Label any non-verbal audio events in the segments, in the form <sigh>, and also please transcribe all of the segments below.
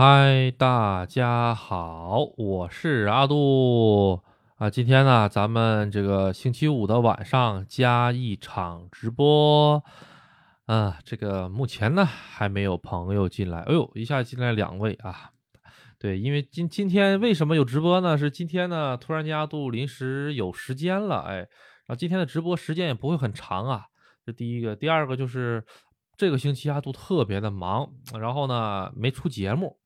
嗨，大家好，我是阿杜啊。今天呢，咱们这个星期五的晚上加一场直播啊。这个目前呢还没有朋友进来，哎呦，一下进来两位啊。对，因为今今天为什么有直播呢？是今天呢突然间阿杜临时有时间了，哎，然后今天的直播时间也不会很长啊。这第一个，第二个就是这个星期阿杜特别的忙，然后呢没出节目。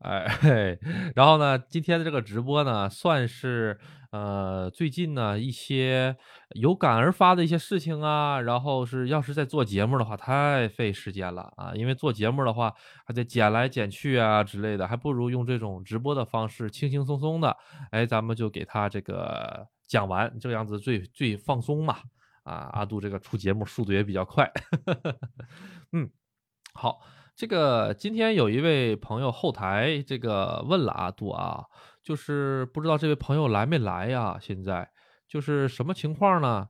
哎，然后呢，今天的这个直播呢，算是呃最近呢一些有感而发的一些事情啊。然后是要是在做节目的话，太费时间了啊，因为做节目的话还得剪来剪去啊之类的，还不如用这种直播的方式，轻轻松松的，哎，咱们就给他这个讲完，这个样子最最放松嘛。啊，阿杜这个出节目速度也比较快。<laughs> 嗯，好。这个今天有一位朋友后台这个问了阿杜啊，就是不知道这位朋友来没来呀？现在就是什么情况呢？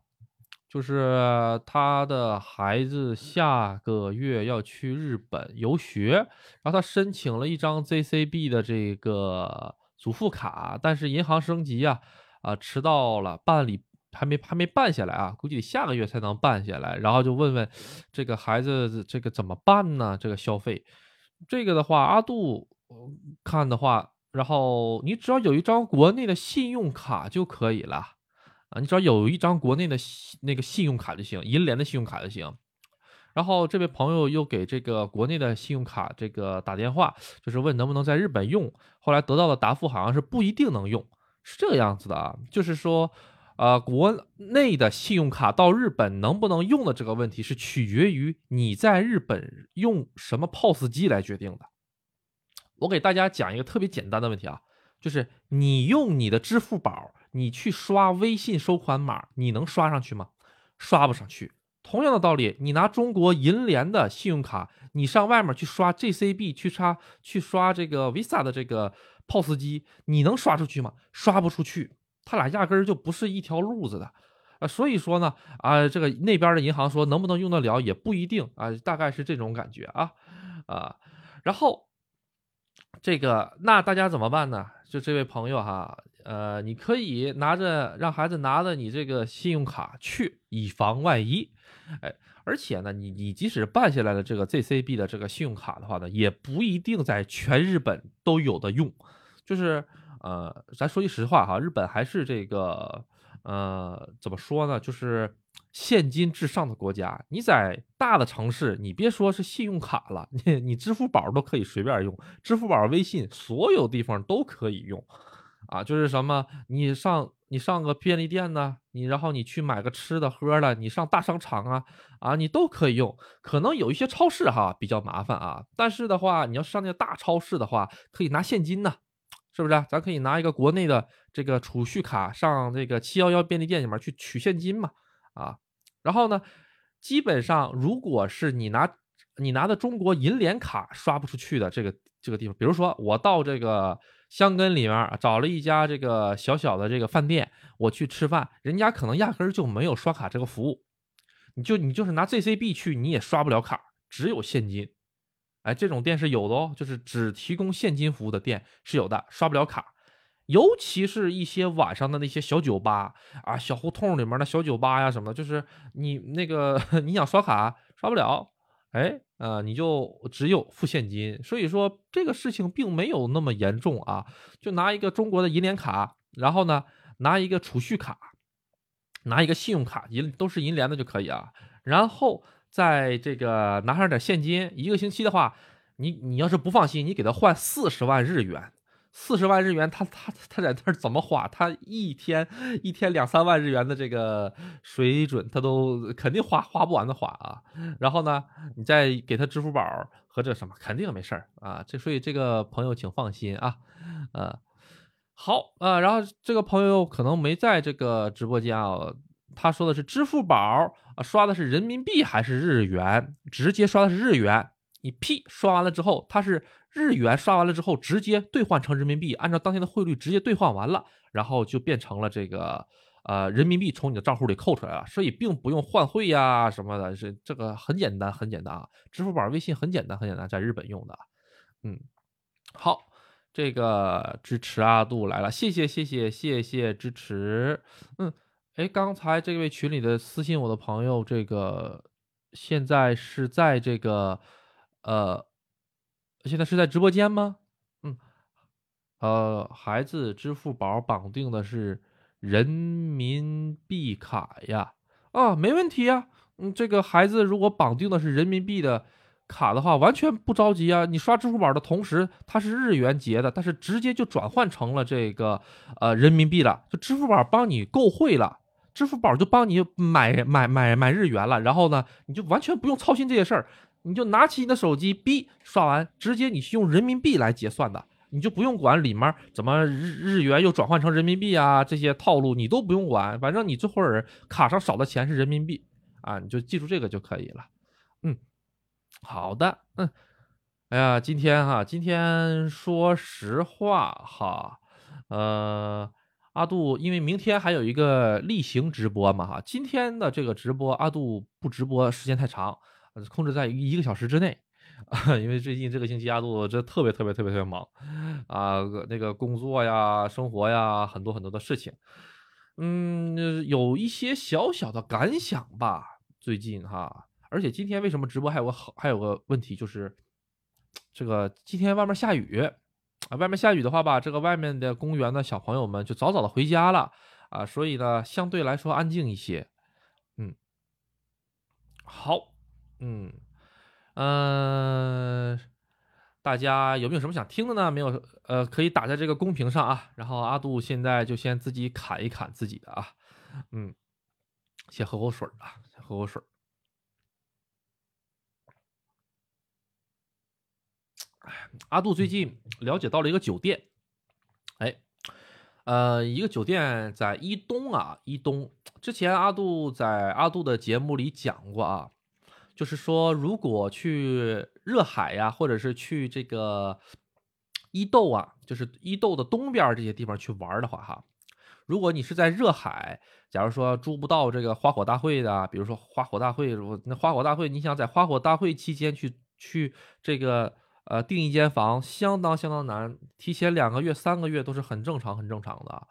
就是他的孩子下个月要去日本游学，然后他申请了一张 ZCB 的这个祖父卡，但是银行升级呀，啊迟到了办理。还没还没办下来啊，估计得下个月才能办下来。然后就问问这个孩子这个怎么办呢？这个消费，这个的话，阿杜看的话，然后你只要有一张国内的信用卡就可以了啊，你只要有一张国内的那个信用卡就行，银联的信用卡就行。然后这位朋友又给这个国内的信用卡这个打电话，就是问能不能在日本用。后来得到的答复好像是不一定能用，是这个样子的啊，就是说。呃，国内的信用卡到日本能不能用的这个问题是取决于你在日本用什么 POS 机来决定的。我给大家讲一个特别简单的问题啊，就是你用你的支付宝，你去刷微信收款码，你能刷上去吗？刷不上去。同样的道理，你拿中国银联的信用卡，你上外面去刷 JCB，去刷去刷这个 Visa 的这个 POS 机，你能刷出去吗？刷不出去。他俩压根儿就不是一条路子的，啊，所以说呢，啊，这个那边的银行说能不能用得了也不一定啊，大概是这种感觉啊，啊，然后这个那大家怎么办呢？就这位朋友哈，呃，你可以拿着让孩子拿着你这个信用卡去，以防万一，哎，而且呢，你你即使办下来了这个 ZCB 的这个信用卡的话呢，也不一定在全日本都有的用，就是。呃，咱说句实话哈，日本还是这个，呃，怎么说呢？就是现金至上的国家。你在大的城市，你别说是信用卡了，你你支付宝都可以随便用，支付宝、微信，所有地方都可以用。啊，就是什么，你上你上个便利店呢，你然后你去买个吃的喝的，你上大商场啊，啊，你都可以用。可能有一些超市哈比较麻烦啊，但是的话，你要上那个大超市的话，可以拿现金呢。是不是？咱可以拿一个国内的这个储蓄卡上这个七幺幺便利店里面去取现金嘛？啊，然后呢，基本上如果是你拿你拿的中国银联卡刷不出去的这个这个地方，比如说我到这个香根里面找了一家这个小小的这个饭店，我去吃饭，人家可能压根儿就没有刷卡这个服务，你就你就是拿 ZCB 去，你也刷不了卡，只有现金。哎，这种店是有的哦，就是只提供现金服务的店是有的，刷不了卡。尤其是一些晚上的那些小酒吧啊，小胡同里面的小酒吧呀什么的，就是你那个 <laughs> 你想刷卡刷不了，哎，呃，你就只有付现金。所以说这个事情并没有那么严重啊，就拿一个中国的银联卡，然后呢拿一个储蓄卡，拿一个信用卡，银都是银联的就可以啊，然后。在这个拿上点现金，一个星期的话，你你要是不放心，你给他换四十万日元，四十万日元，他他他在那儿怎么花？他一天一天两三万日元的这个水准，他都肯定花花不完的花啊。然后呢，你再给他支付宝和这什么，肯定没事儿啊。这所以这个朋友请放心啊，呃，好啊。然后这个朋友可能没在这个直播间啊。他说的是支付宝啊，刷的是人民币还是日元？直接刷的是日元。你 P 刷完了之后，它是日元刷完了之后直接兑换成人民币，按照当天的汇率直接兑换完了，然后就变成了这个呃人民币从你的账户里扣出来了，所以并不用换汇呀什么的，是这个很简单很简单啊。支付宝、微信很简单很简单，在日本用的，嗯。好，这个支持阿杜来了，谢谢谢谢谢谢支持。嗯，哎，刚才这位群里的私信我的朋友，这个现在是在这个呃，现在是在直播间吗？嗯，呃，孩子支付宝绑定的是人民币卡呀，啊，没问题呀。嗯，这个孩子如果绑定的是人民币的。卡的话完全不着急啊！你刷支付宝的同时，它是日元结的，但是直接就转换成了这个呃人民币了，就支付宝帮你购汇了，支付宝就帮你买买买买日元了，然后呢，你就完全不用操心这些事儿，你就拿起你的手机，B 刷完，直接你是用人民币来结算的，你就不用管里面怎么日日元又转换成人民币啊这些套路你都不用管，反正你这会儿卡上少的钱是人民币啊，你就记住这个就可以了，嗯。好的，嗯，哎呀，今天哈，今天说实话哈，呃，阿杜因为明天还有一个例行直播嘛哈，今天的这个直播阿杜不直播时间太长，控制在一个小时之内，<laughs> 因为最近这个星期阿杜这特别特别特别特别忙啊，那个工作呀、生活呀，很多很多的事情，嗯，有一些小小的感想吧，最近哈。而且今天为什么直播还有个好还有个问题就是，这个今天外面下雨啊，外面下雨的话吧，这个外面的公园的小朋友们就早早的回家了啊，所以呢相对来说安静一些。嗯，好，嗯嗯，大家有没有什么想听的呢？没有，呃，可以打在这个公屏上啊。然后阿杜现在就先自己砍一砍自己的啊，嗯，先喝口水啊，先喝口水。阿杜最近了解到了一个酒店，哎，呃，一个酒店在伊东啊，伊东。之前阿杜在阿杜的节目里讲过啊，就是说如果去热海呀，或者是去这个伊豆啊，就是伊豆的东边这些地方去玩的话，哈，如果你是在热海，假如说住不到这个花火大会的，比如说花火大会，那花火大会，你想在花火大会期间去去这个。呃，订一间房相当相当难，提前两个月、三个月都是很正常、很正常的。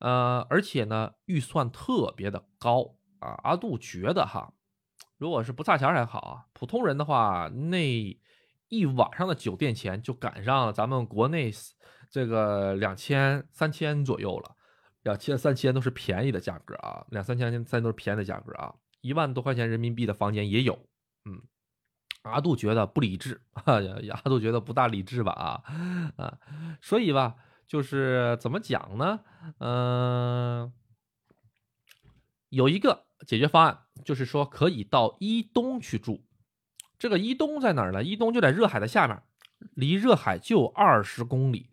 呃，而且呢，预算特别的高啊。阿杜觉得哈，如果是不差钱还好啊，普通人的话，那一晚上的酒店钱就赶上咱们国内这个两千、三千左右了。两千、三千都是便宜的价格啊，两三千、三都是便宜的价格啊。一万多块钱人民币的房间也有，嗯。阿杜觉得不理智 <laughs> 啊，阿杜觉得不大理智吧啊啊，所以吧，就是怎么讲呢？嗯，有一个解决方案，就是说可以到伊东去住。这个伊东在哪儿呢？伊东就在热海的下面，离热海就二十公里，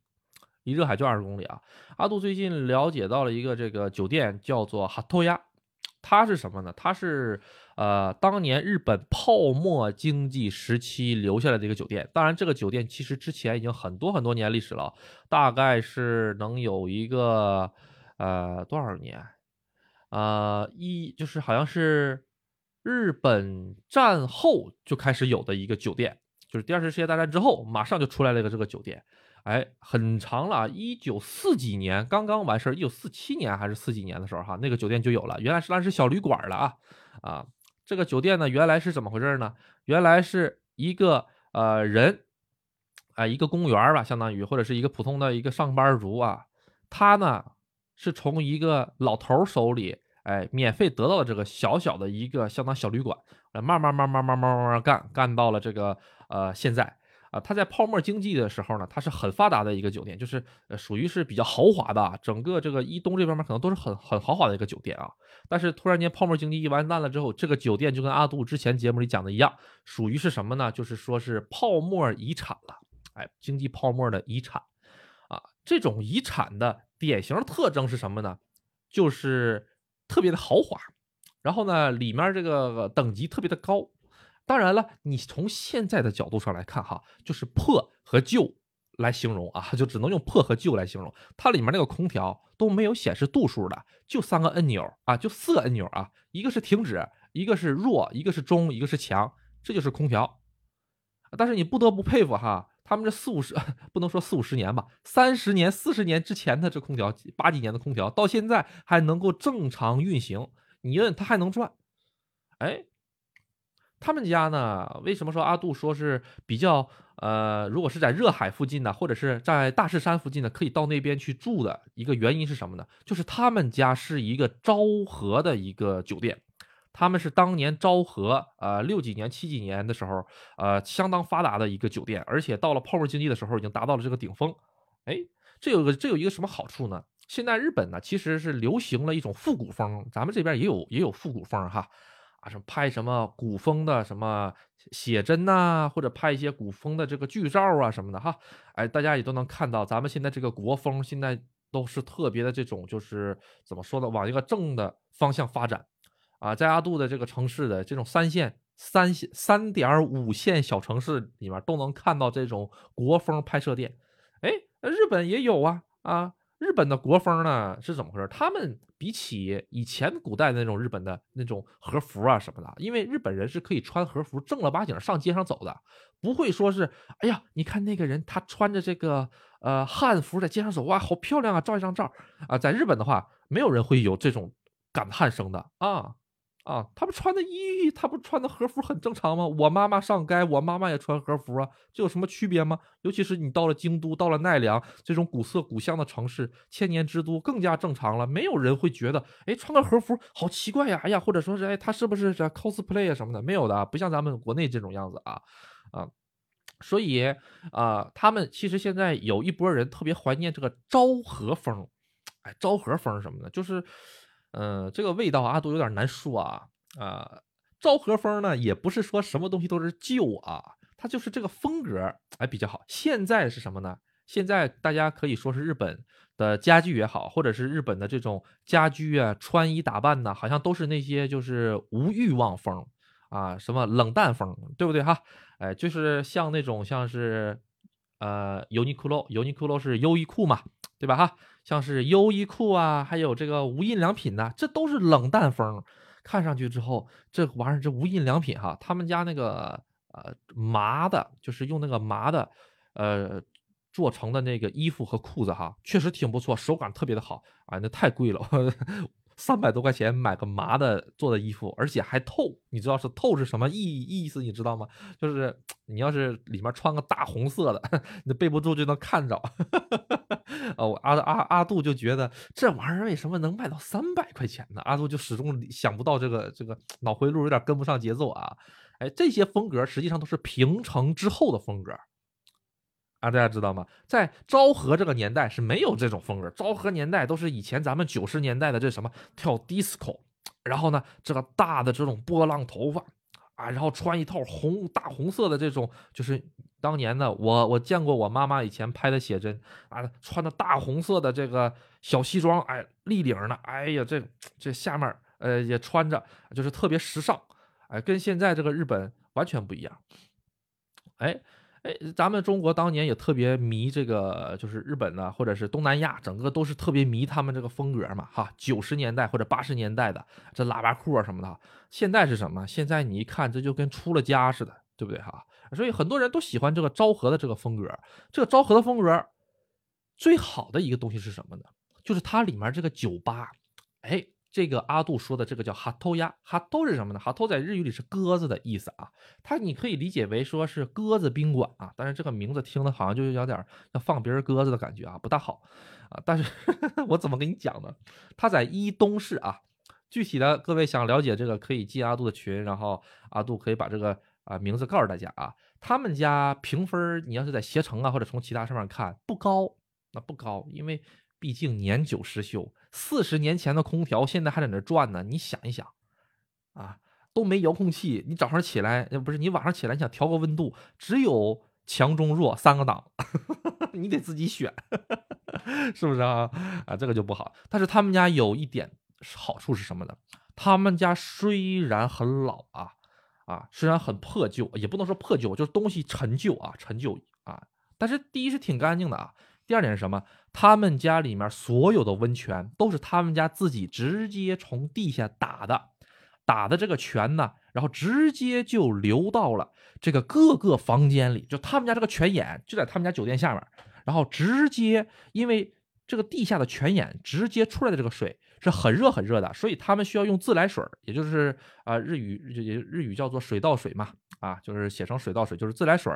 离热海就二十公里啊。阿杜最近了解到了一个这个酒店，叫做哈托亚，它是什么呢？它是。呃，当年日本泡沫经济时期留下来的一个酒店，当然这个酒店其实之前已经很多很多年历史了，大概是能有一个呃多少年？呃，一就是好像是日本战后就开始有的一个酒店，就是第二次世界大战之后马上就出来了一个这个酒店，哎，很长了，一九四几年刚刚完事儿，一九四七年还是四几年的时候哈，那个酒店就有了，原来是那是小旅馆了啊啊。这个酒店呢，原来是怎么回事呢？原来是一个呃人，啊，一个公务员吧，相当于或者是一个普通的一个上班族啊，他呢是从一个老头手里，哎，免费得到了这个小小的一个相当小旅馆，慢慢慢慢慢慢慢慢干，干到了这个呃现在。啊，它在泡沫经济的时候呢，它是很发达的一个酒店，就是呃属于是比较豪华的，整个这个伊东这边面可能都是很很豪华的一个酒店啊。但是突然间泡沫经济一完蛋了之后，这个酒店就跟阿杜之前节目里讲的一样，属于是什么呢？就是说是泡沫遗产了，哎，经济泡沫的遗产啊。这种遗产的典型特征是什么呢？就是特别的豪华，然后呢里面这个等级特别的高。当然了，你从现在的角度上来看，哈，就是破和旧来形容啊，就只能用破和旧来形容。它里面那个空调都没有显示度数的，就三个按钮啊，就四个按钮啊，一个是停止，一个是弱，一个是中，一个是强，这就是空调。但是你不得不佩服哈。他们这四五十 <laughs> 不能说四五十年吧，三十年、四十年之前的这空调，八几年的空调，到现在还能够正常运行，你问它还能转？哎，他们家呢？为什么说阿杜说是比较呃，如果是在热海附近呢，或者是在大势山附近呢，可以到那边去住的一个原因是什么呢？就是他们家是一个昭和的一个酒店。他们是当年昭和呃六几年七几年的时候，呃相当发达的一个酒店，而且到了泡沫经济的时候，已经达到了这个顶峰。哎，这有个这有一个什么好处呢？现在日本呢其实是流行了一种复古风，咱们这边也有也有复古风哈，啊什么拍什么古风的什么写真呐，或者拍一些古风的这个剧照啊什么的哈。哎，大家也都能看到，咱们现在这个国风现在都是特别的这种，就是怎么说呢，往一个正的方向发展。啊，在阿杜的这个城市的这种三线、三线、三点五线小城市里面，都能看到这种国风拍摄店。哎，日本也有啊啊！日本的国风呢是怎么回事？他们比起以前古代那种日本的那种和服啊什么的，因为日本人是可以穿和服正儿八经上街上走的，不会说是哎呀，你看那个人他穿着这个呃汉服在街上走，哇，好漂亮啊，照一张照啊。在日本的话，没有人会有这种感叹声的啊。啊，他们穿的衣，他不穿的和服很正常吗？我妈妈上街，我妈妈也穿和服啊，这有什么区别吗？尤其是你到了京都，到了奈良这种古色古香的城市，千年之都，更加正常了。没有人会觉得，哎，穿个和服好奇怪呀，哎呀，或者说是，哎，他是不是这 cosplay 啊什么的？没有的，不像咱们国内这种样子啊，啊，所以啊，他们其实现在有一波人特别怀念这个昭和风，哎，昭和风什么的，就是。嗯，这个味道阿杜有点难说啊啊！昭和风呢，也不是说什么东西都是旧啊，它就是这个风格哎比较好。现在是什么呢？现在大家可以说是日本的家具也好，或者是日本的这种家居啊、穿衣打扮呢，好像都是那些就是无欲望风啊，什么冷淡风，对不对哈？哎，就是像那种像是呃优衣库，优衣库是优衣库嘛，对吧哈？像是优衣库啊，还有这个无印良品呐，这都是冷淡风。看上去之后，这玩意儿这无印良品哈，他们家那个呃麻的，就是用那个麻的呃做成的那个衣服和裤子哈，确实挺不错，手感特别的好啊。那太贵了。三百多块钱买个麻的做的衣服，而且还透，你知道是透是什么意意思？你知道吗？就是你要是里面穿个大红色的，<laughs> 你背不住就能看着。<laughs> 哦，阿阿阿杜就觉得这玩意儿为什么能卖到三百块钱呢？阿杜就始终想不到这个这个脑回路有点跟不上节奏啊！哎，这些风格实际上都是平成之后的风格。啊，大家知道吗？在昭和这个年代是没有这种风格。昭和年代都是以前咱们九十年代的这什么跳 disco，然后呢，这个大的这种波浪头发啊，然后穿一套红大红色的这种，就是当年的我我见过我妈妈以前拍的写真啊，穿的大红色的这个小西装，哎，立领的，哎呀，这这下面呃也穿着就是特别时尚，哎，跟现在这个日本完全不一样，哎。哎，咱们中国当年也特别迷这个，就是日本的或者是东南亚，整个都是特别迷他们这个风格嘛，哈，九十年代或者八十年代的这喇叭裤啊什么的。现在是什么？现在你一看，这就跟出了家似的，对不对哈？所以很多人都喜欢这个昭和的这个风格。这个昭和的风格最好的一个东西是什么呢？就是它里面这个酒吧，哎。这个阿杜说的这个叫哈偷鸭，哈偷是什么呢？哈偷在日语里是鸽子的意思啊，它你可以理解为说是鸽子宾馆啊，但是这个名字听的好像就是有点要放别人鸽子的感觉啊，不大好啊。但是 <laughs> 我怎么跟你讲呢？它在伊东市啊，具体的各位想了解这个可以进阿杜的群，然后阿杜可以把这个啊名字告诉大家啊。他们家评分你要是在携程啊或者从其他上面看不高，那不高，因为。毕竟年久失修，四十年前的空调现在还在那转呢。你想一想，啊，都没遥控器，你早上起来，不是你晚上起来想调个温度，只有强中弱三个档，<laughs> 你得自己选，是不是啊？啊，这个就不好。但是他们家有一点好处是什么呢？他们家虽然很老啊，啊，虽然很破旧，也不能说破旧，就是东西陈旧啊，陈旧啊。但是第一是挺干净的啊。第二点是什么？他们家里面所有的温泉都是他们家自己直接从地下打的，打的这个泉呢，然后直接就流到了这个各个房间里，就他们家这个泉眼就在他们家酒店下面，然后直接因为这个地下的泉眼直接出来的这个水是很热很热的，所以他们需要用自来水，也就是啊日语日日语叫做水稻水嘛，啊就是写成水稻水就是自来水，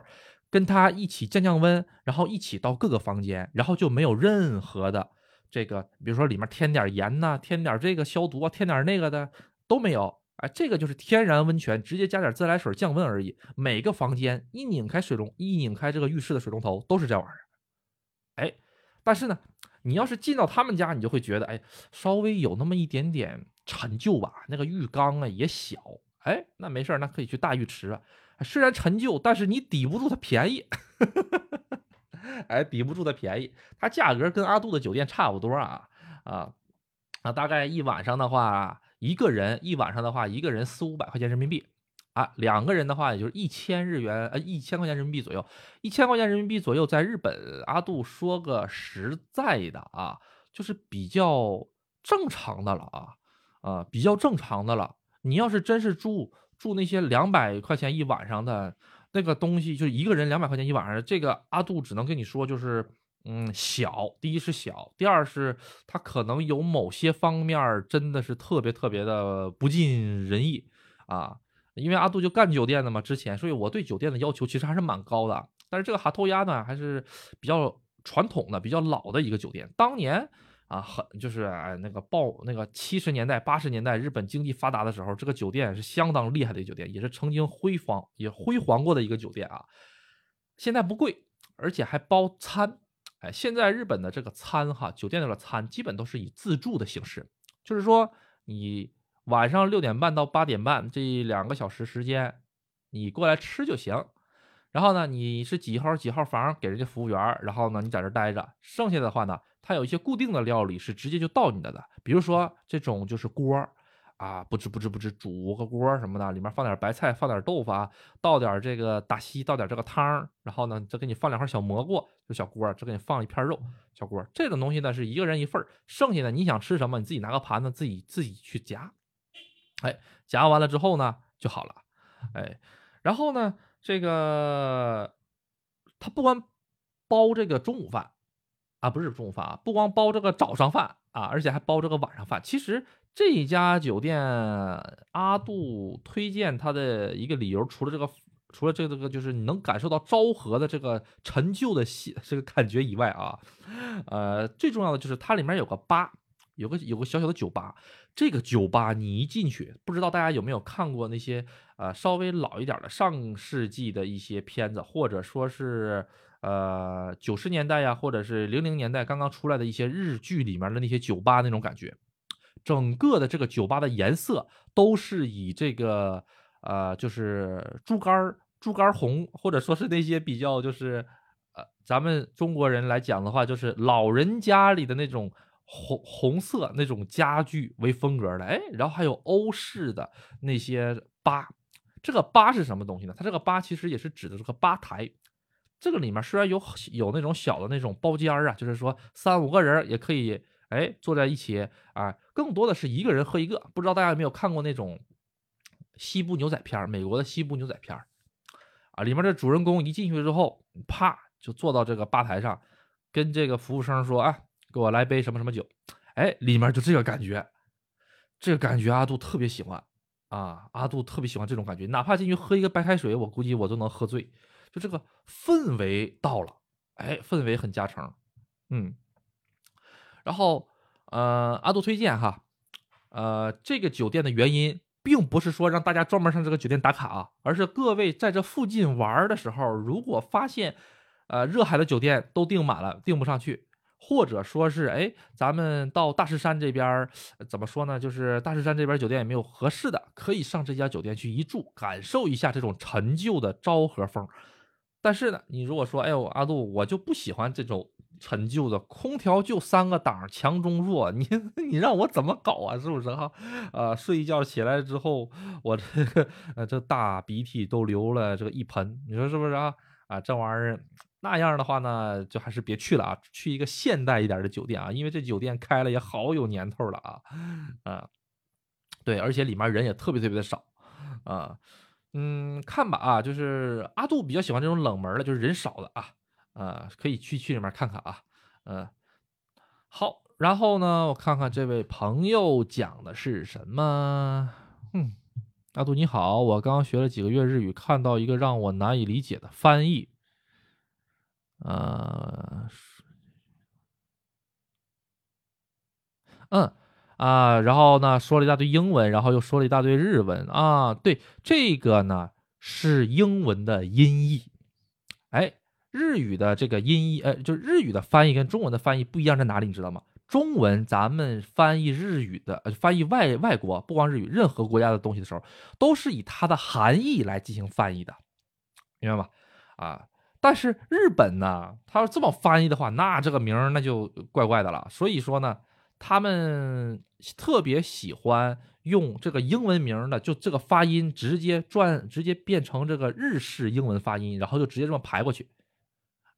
跟它一起降降温，然后一起到各个房间，然后就没有任何的这个，比如说里面添点盐呐，添点这个消毒啊，添点那个的都没有。哎，这个就是天然温泉，直接加点自来水降温而已。每个房间一拧开水龙，一拧开这个浴室的水龙头都是这玩意儿。哎，但是呢，你要是进到他们家，你就会觉得，哎，稍微有那么一点点陈旧吧。那个浴缸啊也小，哎，那没事那可以去大浴池啊。虽然陈旧，但是你抵不住它便宜。<laughs> 哎，抵不住它便宜，它价格跟阿杜的酒店差不多啊啊啊，大概一晚上的话。一个人一晚上的话，一个人四五百块钱人民币，啊，两个人的话也就是一千日元，呃，一千块钱人民币左右，一千块钱人民币左右，在日本，阿杜说个实在的啊，就是比较正常的了啊，啊，比较正常的了。你要是真是住住那些两百块钱一晚上的那个东西，就一个人两百块钱一晚上，这个阿杜只能跟你说就是。嗯，小，第一是小，第二是它可能有某些方面真的是特别特别的不尽人意啊。因为阿杜就干酒店的嘛，之前，所以我对酒店的要求其实还是蛮高的。但是这个哈托鸭呢，还是比较传统的、比较老的一个酒店。当年啊，很就是哎那个报那个七十年代、八十年代日本经济发达的时候，这个酒店是相当厉害的一个酒店，也是曾经辉煌也辉煌过的一个酒店啊。现在不贵，而且还包餐。哎，现在日本的这个餐哈，酒店这个餐基本都是以自助的形式，就是说你晚上六点半到八点半这两个小时时间，你过来吃就行。然后呢，你是几号几号房给人家服务员，然后呢你在这待着。剩下的话呢，它有一些固定的料理是直接就到你的的，比如说这种就是锅。啊，不知不知不知煮个锅什么的，里面放点白菜，放点豆腐啊，倒点这个打稀，倒点这个汤，然后呢，再给你放两块小蘑菇，就小锅，再给你放一片肉，小锅。这种东西呢是一个人一份剩下的你想吃什么，你自己拿个盘子自己自己去夹，哎，夹完了之后呢就好了，哎，然后呢这个他不光包这个中午饭啊，不是中午饭啊，不光包这个早上饭啊，而且还包这个晚上饭，其实。这家酒店，阿杜推荐他的一个理由，除了这个，除了这个这个，就是你能感受到昭和的这个陈旧的戏 <laughs> 这个感觉以外啊，呃，最重要的就是它里面有个吧，有个有个小小的酒吧。这个酒吧你一进去，不知道大家有没有看过那些呃稍微老一点的上世纪的一些片子，或者说是呃九十年代呀，或者是零零年代刚刚出来的一些日剧里面的那些酒吧那种感觉。整个的这个酒吧的颜色都是以这个呃，就是猪肝猪肝红，或者说是那些比较就是呃，咱们中国人来讲的话，就是老人家里的那种红红色那种家具为风格的，哎，然后还有欧式的那些吧。这个吧是什么东西呢？它这个吧其实也是指的这个吧台。这个里面虽然有有那种小的那种包间啊，就是说三五个人也可以。哎，坐在一起啊，更多的是一个人喝一个。不知道大家有没有看过那种西部牛仔片美国的西部牛仔片啊，里面的主人公一进去之后，啪就坐到这个吧台上，跟这个服务生说：“啊，给我来杯什么什么酒。”哎，里面就这个感觉，这个感觉阿杜特别喜欢啊，阿杜特别喜欢这种感觉，哪怕进去喝一个白开水，我估计我都能喝醉。就这个氛围到了，哎，氛围很加成，嗯。然后，呃，阿杜推荐哈，呃，这个酒店的原因，并不是说让大家专门上这个酒店打卡啊，而是各位在这附近玩的时候，如果发现，呃，热海的酒店都订满了，订不上去，或者说是，哎，咱们到大石山这边，怎么说呢？就是大石山这边酒店也没有合适的，可以上这家酒店去一住，感受一下这种陈旧的昭和风。但是呢，你如果说，哎呦，阿杜，我就不喜欢这种。陈旧的空调就三个档，强中弱，你 <laughs> 你让我怎么搞啊？是不是哈？呃，睡一觉起来之后，我这个呃这大鼻涕都流了这个一盆，你说是不是啊？啊，这玩意儿那样的话呢，就还是别去了啊，去一个现代一点的酒店啊，因为这酒店开了也好有年头了啊，啊，对，而且里面人也特别特别的少啊。嗯，看吧啊，就是阿杜比较喜欢这种冷门的，就是人少的啊，呃，可以去去里面看看啊，嗯，好，然后呢，我看看这位朋友讲的是什么，嗯，阿杜你好，我刚学了几个月日语，看到一个让我难以理解的翻译，呃，嗯。啊，然后呢，说了一大堆英文，然后又说了一大堆日文啊。对，这个呢是英文的音译，哎，日语的这个音译，呃，就日语的翻译跟中文的翻译不一样在哪里？你知道吗？中文咱们翻译日语的，呃，翻译外外国，不光日语，任何国家的东西的时候，都是以它的含义来进行翻译的，明白吗？啊，但是日本呢，他要这么翻译的话，那这个名儿那就怪怪的了。所以说呢。他们特别喜欢用这个英文名的，就这个发音直接转，直接变成这个日式英文发音，然后就直接这么排过去。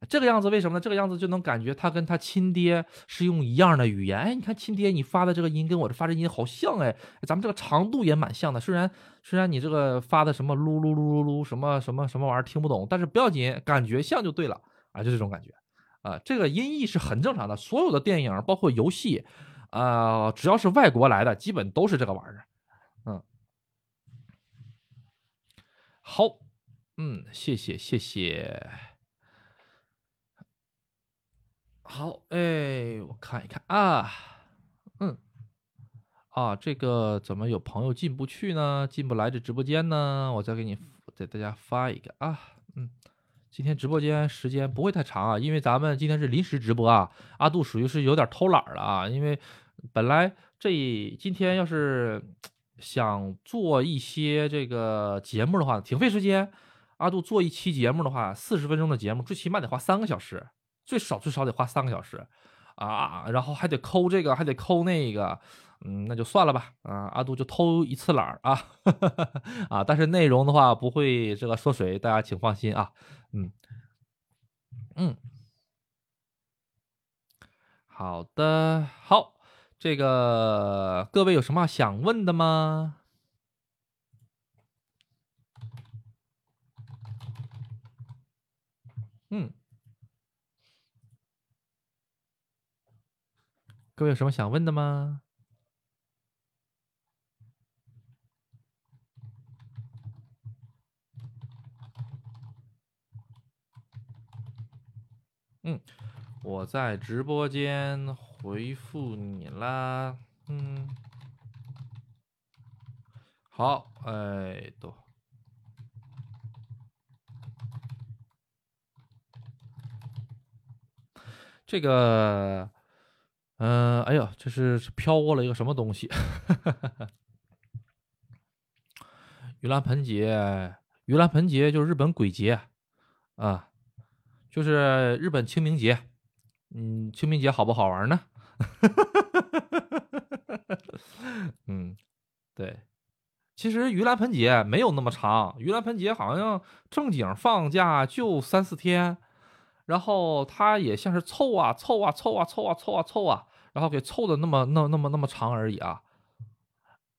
这个样子为什么呢？这个样子就能感觉他跟他亲爹是用一样的语言。哎，你看亲爹，你发的这个音跟我的发的音好像哎，咱们这个长度也蛮像的。虽然虽然你这个发的什么噜噜噜噜噜什么什么什么玩意儿听不懂，但是不要紧，感觉像就对了啊，就这种感觉啊。这个音译是很正常的，所有的电影包括游戏。啊，只要是外国来的，基本都是这个玩意儿。嗯，好，嗯，谢谢谢谢。好，哎，我看一看啊，嗯，啊，这个怎么有朋友进不去呢？进不来这直播间呢？我再给你给大家发一个啊，嗯。今天直播间时间不会太长啊，因为咱们今天是临时直播啊。阿杜属于是有点偷懒了啊，因为本来这今天要是想做一些这个节目的话，挺费时间。阿杜做一期节目的话，四十分钟的节目，最起码得花三个小时，最少最少得花三个小时啊，然后还得抠这个，还得抠那个。嗯，那就算了吧。啊，阿杜就偷一次懒儿啊，<laughs> 啊，但是内容的话不会这个缩水，大家请放心啊。嗯，嗯，好的，好，这个各位有什么想问的吗？嗯，各位有什么想问的吗？嗯，我在直播间回复你啦。嗯，好，哎，都这个，嗯，哎呦，这是飘过了一个什么东西？盂兰盆节，盂兰盆节就是日本鬼节啊。就是日本清明节，嗯，清明节好不好玩呢？<laughs> 嗯，对，其实盂兰盆节没有那么长，盂兰盆节好像正经放假就三四天，然后他也像是凑啊凑啊凑啊凑啊凑啊凑啊，然后给凑的那么那那么那么长而已啊。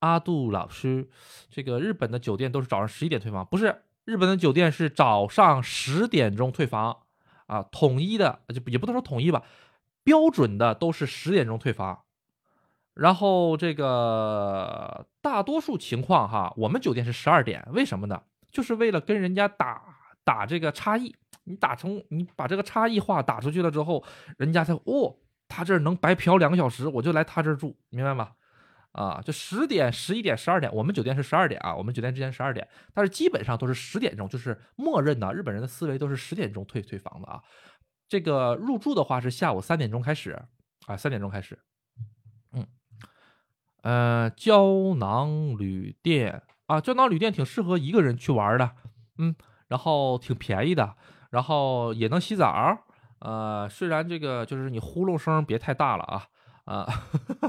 阿杜老师，这个日本的酒店都是早上十一点退房，不是？日本的酒店是早上十点钟退房。啊，统一的就也不能说统一吧，标准的都是十点钟退房，然后这个大多数情况哈，我们酒店是十二点，为什么呢？就是为了跟人家打打这个差异，你打成你把这个差异化打出去了之后，人家才哦，他这儿能白嫖两个小时，我就来他这儿住，明白吗？啊，就十点、十一点、十二点，我们酒店是十二点啊，我们酒店之前十二点，但是基本上都是十点钟，就是默认的日本人的思维都是十点钟退退房的啊。这个入住的话是下午三点钟开始啊，三点钟开始。嗯，呃，胶囊旅店啊，胶囊旅店挺适合一个人去玩的，嗯，然后挺便宜的，然后也能洗澡，呃，虽然这个就是你呼噜声别太大了啊。啊，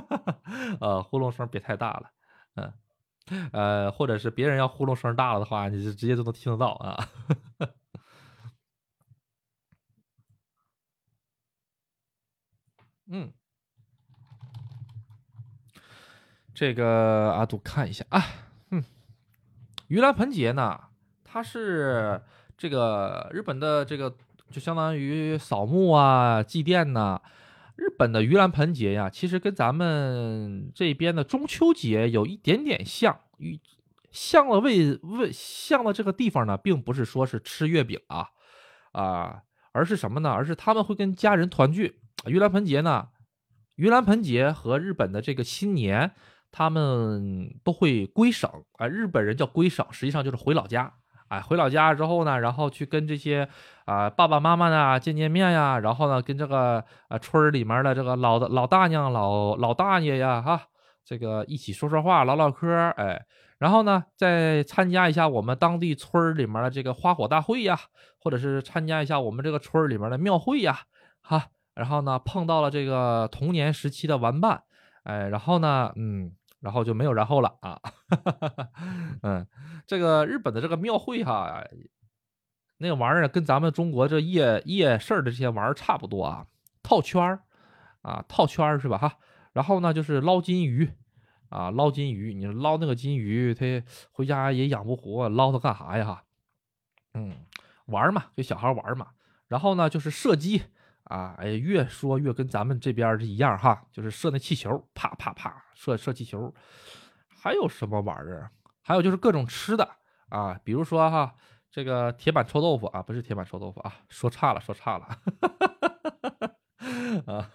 <laughs> 呃，呼噜声别太大了，嗯，呃，或者是别人要呼噜声大了的话，你就直接就能听得到啊。嗯，这个阿杜看一下啊，嗯，盂兰盆节呢，它是这个日本的这个就相当于扫墓啊、祭奠呐。日本的盂兰盆节呀，其实跟咱们这边的中秋节有一点点像，与像的位位像的这个地方呢，并不是说是吃月饼啊啊，而是什么呢？而是他们会跟家人团聚。盂兰盆节呢，盂兰盆节和日本的这个新年。他们都会归省啊，日本人叫归省，实际上就是回老家。哎，回老家之后呢，然后去跟这些啊爸爸妈妈呢见见面呀，然后呢跟这个啊村里面的这个老的老大娘、老老大爷呀哈，这个一起说说话、唠唠嗑，哎，然后呢再参加一下我们当地村里面的这个花火大会呀，或者是参加一下我们这个村里面的庙会呀，哈，然后呢碰到了这个童年时期的玩伴。哎，然后呢，嗯，然后就没有然后了啊，<laughs> 嗯，这个日本的这个庙会哈，那个玩意儿跟咱们中国这夜夜市的这些玩意儿差不多啊，套圈儿啊，套圈儿是吧哈？然后呢，就是捞金鱼啊，捞金鱼，你捞那个金鱼，它回家也养不活，捞它干啥呀哈？嗯，玩嘛，就小孩玩嘛。然后呢，就是射击。啊，哎，越说越跟咱们这边是一样哈，就是射那气球，啪啪啪，射射气球。还有什么玩意儿？还有就是各种吃的啊，比如说哈，这个铁板臭豆腐啊，不是铁板臭豆腐啊，说差了，说差了。<laughs> 啊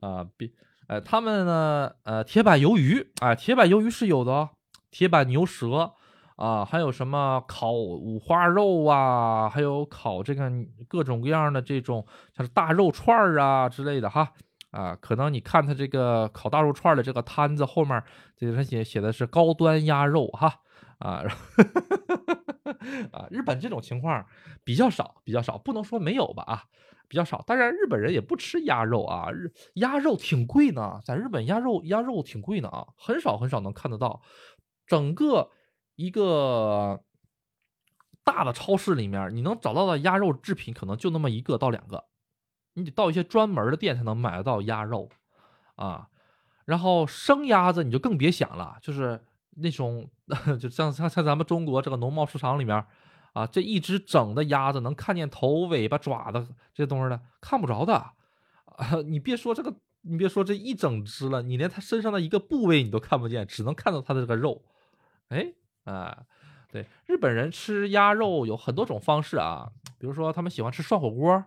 啊，比呃，他们呢，呃，铁板鱿鱼啊，铁板鱿鱼是有的，铁板牛舌。啊，还有什么烤五花肉啊，还有烤这个各种各样的这种像是大肉串儿啊之类的哈啊，可能你看他这个烤大肉串的这个摊子后面，这上写写的是高端鸭肉哈啊 <laughs> 啊，日本这种情况比较少，比较少，不能说没有吧啊，比较少。当然，日本人也不吃鸭肉啊，日鸭肉挺贵呢，在日本鸭肉鸭肉挺贵呢啊，很少很少能看得到，整个。一个大的超市里面，你能找到的鸭肉制品可能就那么一个到两个，你得到一些专门的店才能买得到鸭肉啊。然后生鸭子你就更别想了，就是那种 <laughs> 就像像像咱们中国这个农贸市场里面啊，这一只整的鸭子能看见头尾巴爪子这些东西的，看不着的啊。<laughs> 你别说这个，你别说这一整只了，你连它身上的一个部位你都看不见，只能看到它的这个肉，哎。啊，对，日本人吃鸭肉有很多种方式啊，比如说他们喜欢吃涮火锅，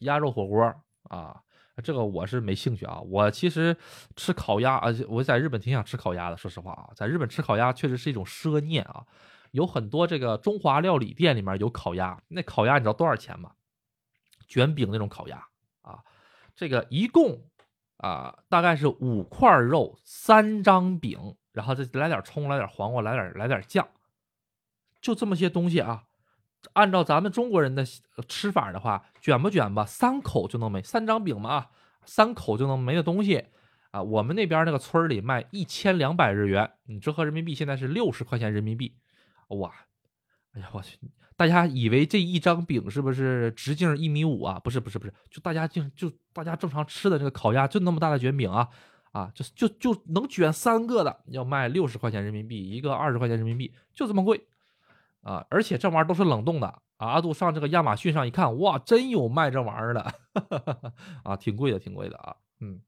鸭肉火锅啊，这个我是没兴趣啊。我其实吃烤鸭啊，我在日本挺想吃烤鸭的。说实话啊，在日本吃烤鸭确实是一种奢念啊。有很多这个中华料理店里面有烤鸭，那烤鸭你知道多少钱吗？卷饼那种烤鸭啊，这个一共啊大概是五块肉，三张饼。然后再来点葱，来点黄瓜，来点来点酱，就这么些东西啊。按照咱们中国人的吃法的话，卷不卷吧？三口就能没三张饼嘛啊，三口就能没的东西啊。我们那边那个村里卖一千两百日元，你折合人民币现在是六十块钱人民币。哇，哎呀我去！大家以为这一张饼是不是直径一米五啊？不是不是不是，就大家就就大家正常吃的这个烤鸭就那么大的卷饼啊。啊，就就就能卷三个的，要卖六十块钱人民币一个，二十块钱人民币，就这么贵啊！而且这玩意儿都是冷冻的啊！阿杜上这个亚马逊上一看，哇，真有卖这玩意儿的，<laughs> 啊，挺贵的，挺贵的啊！嗯，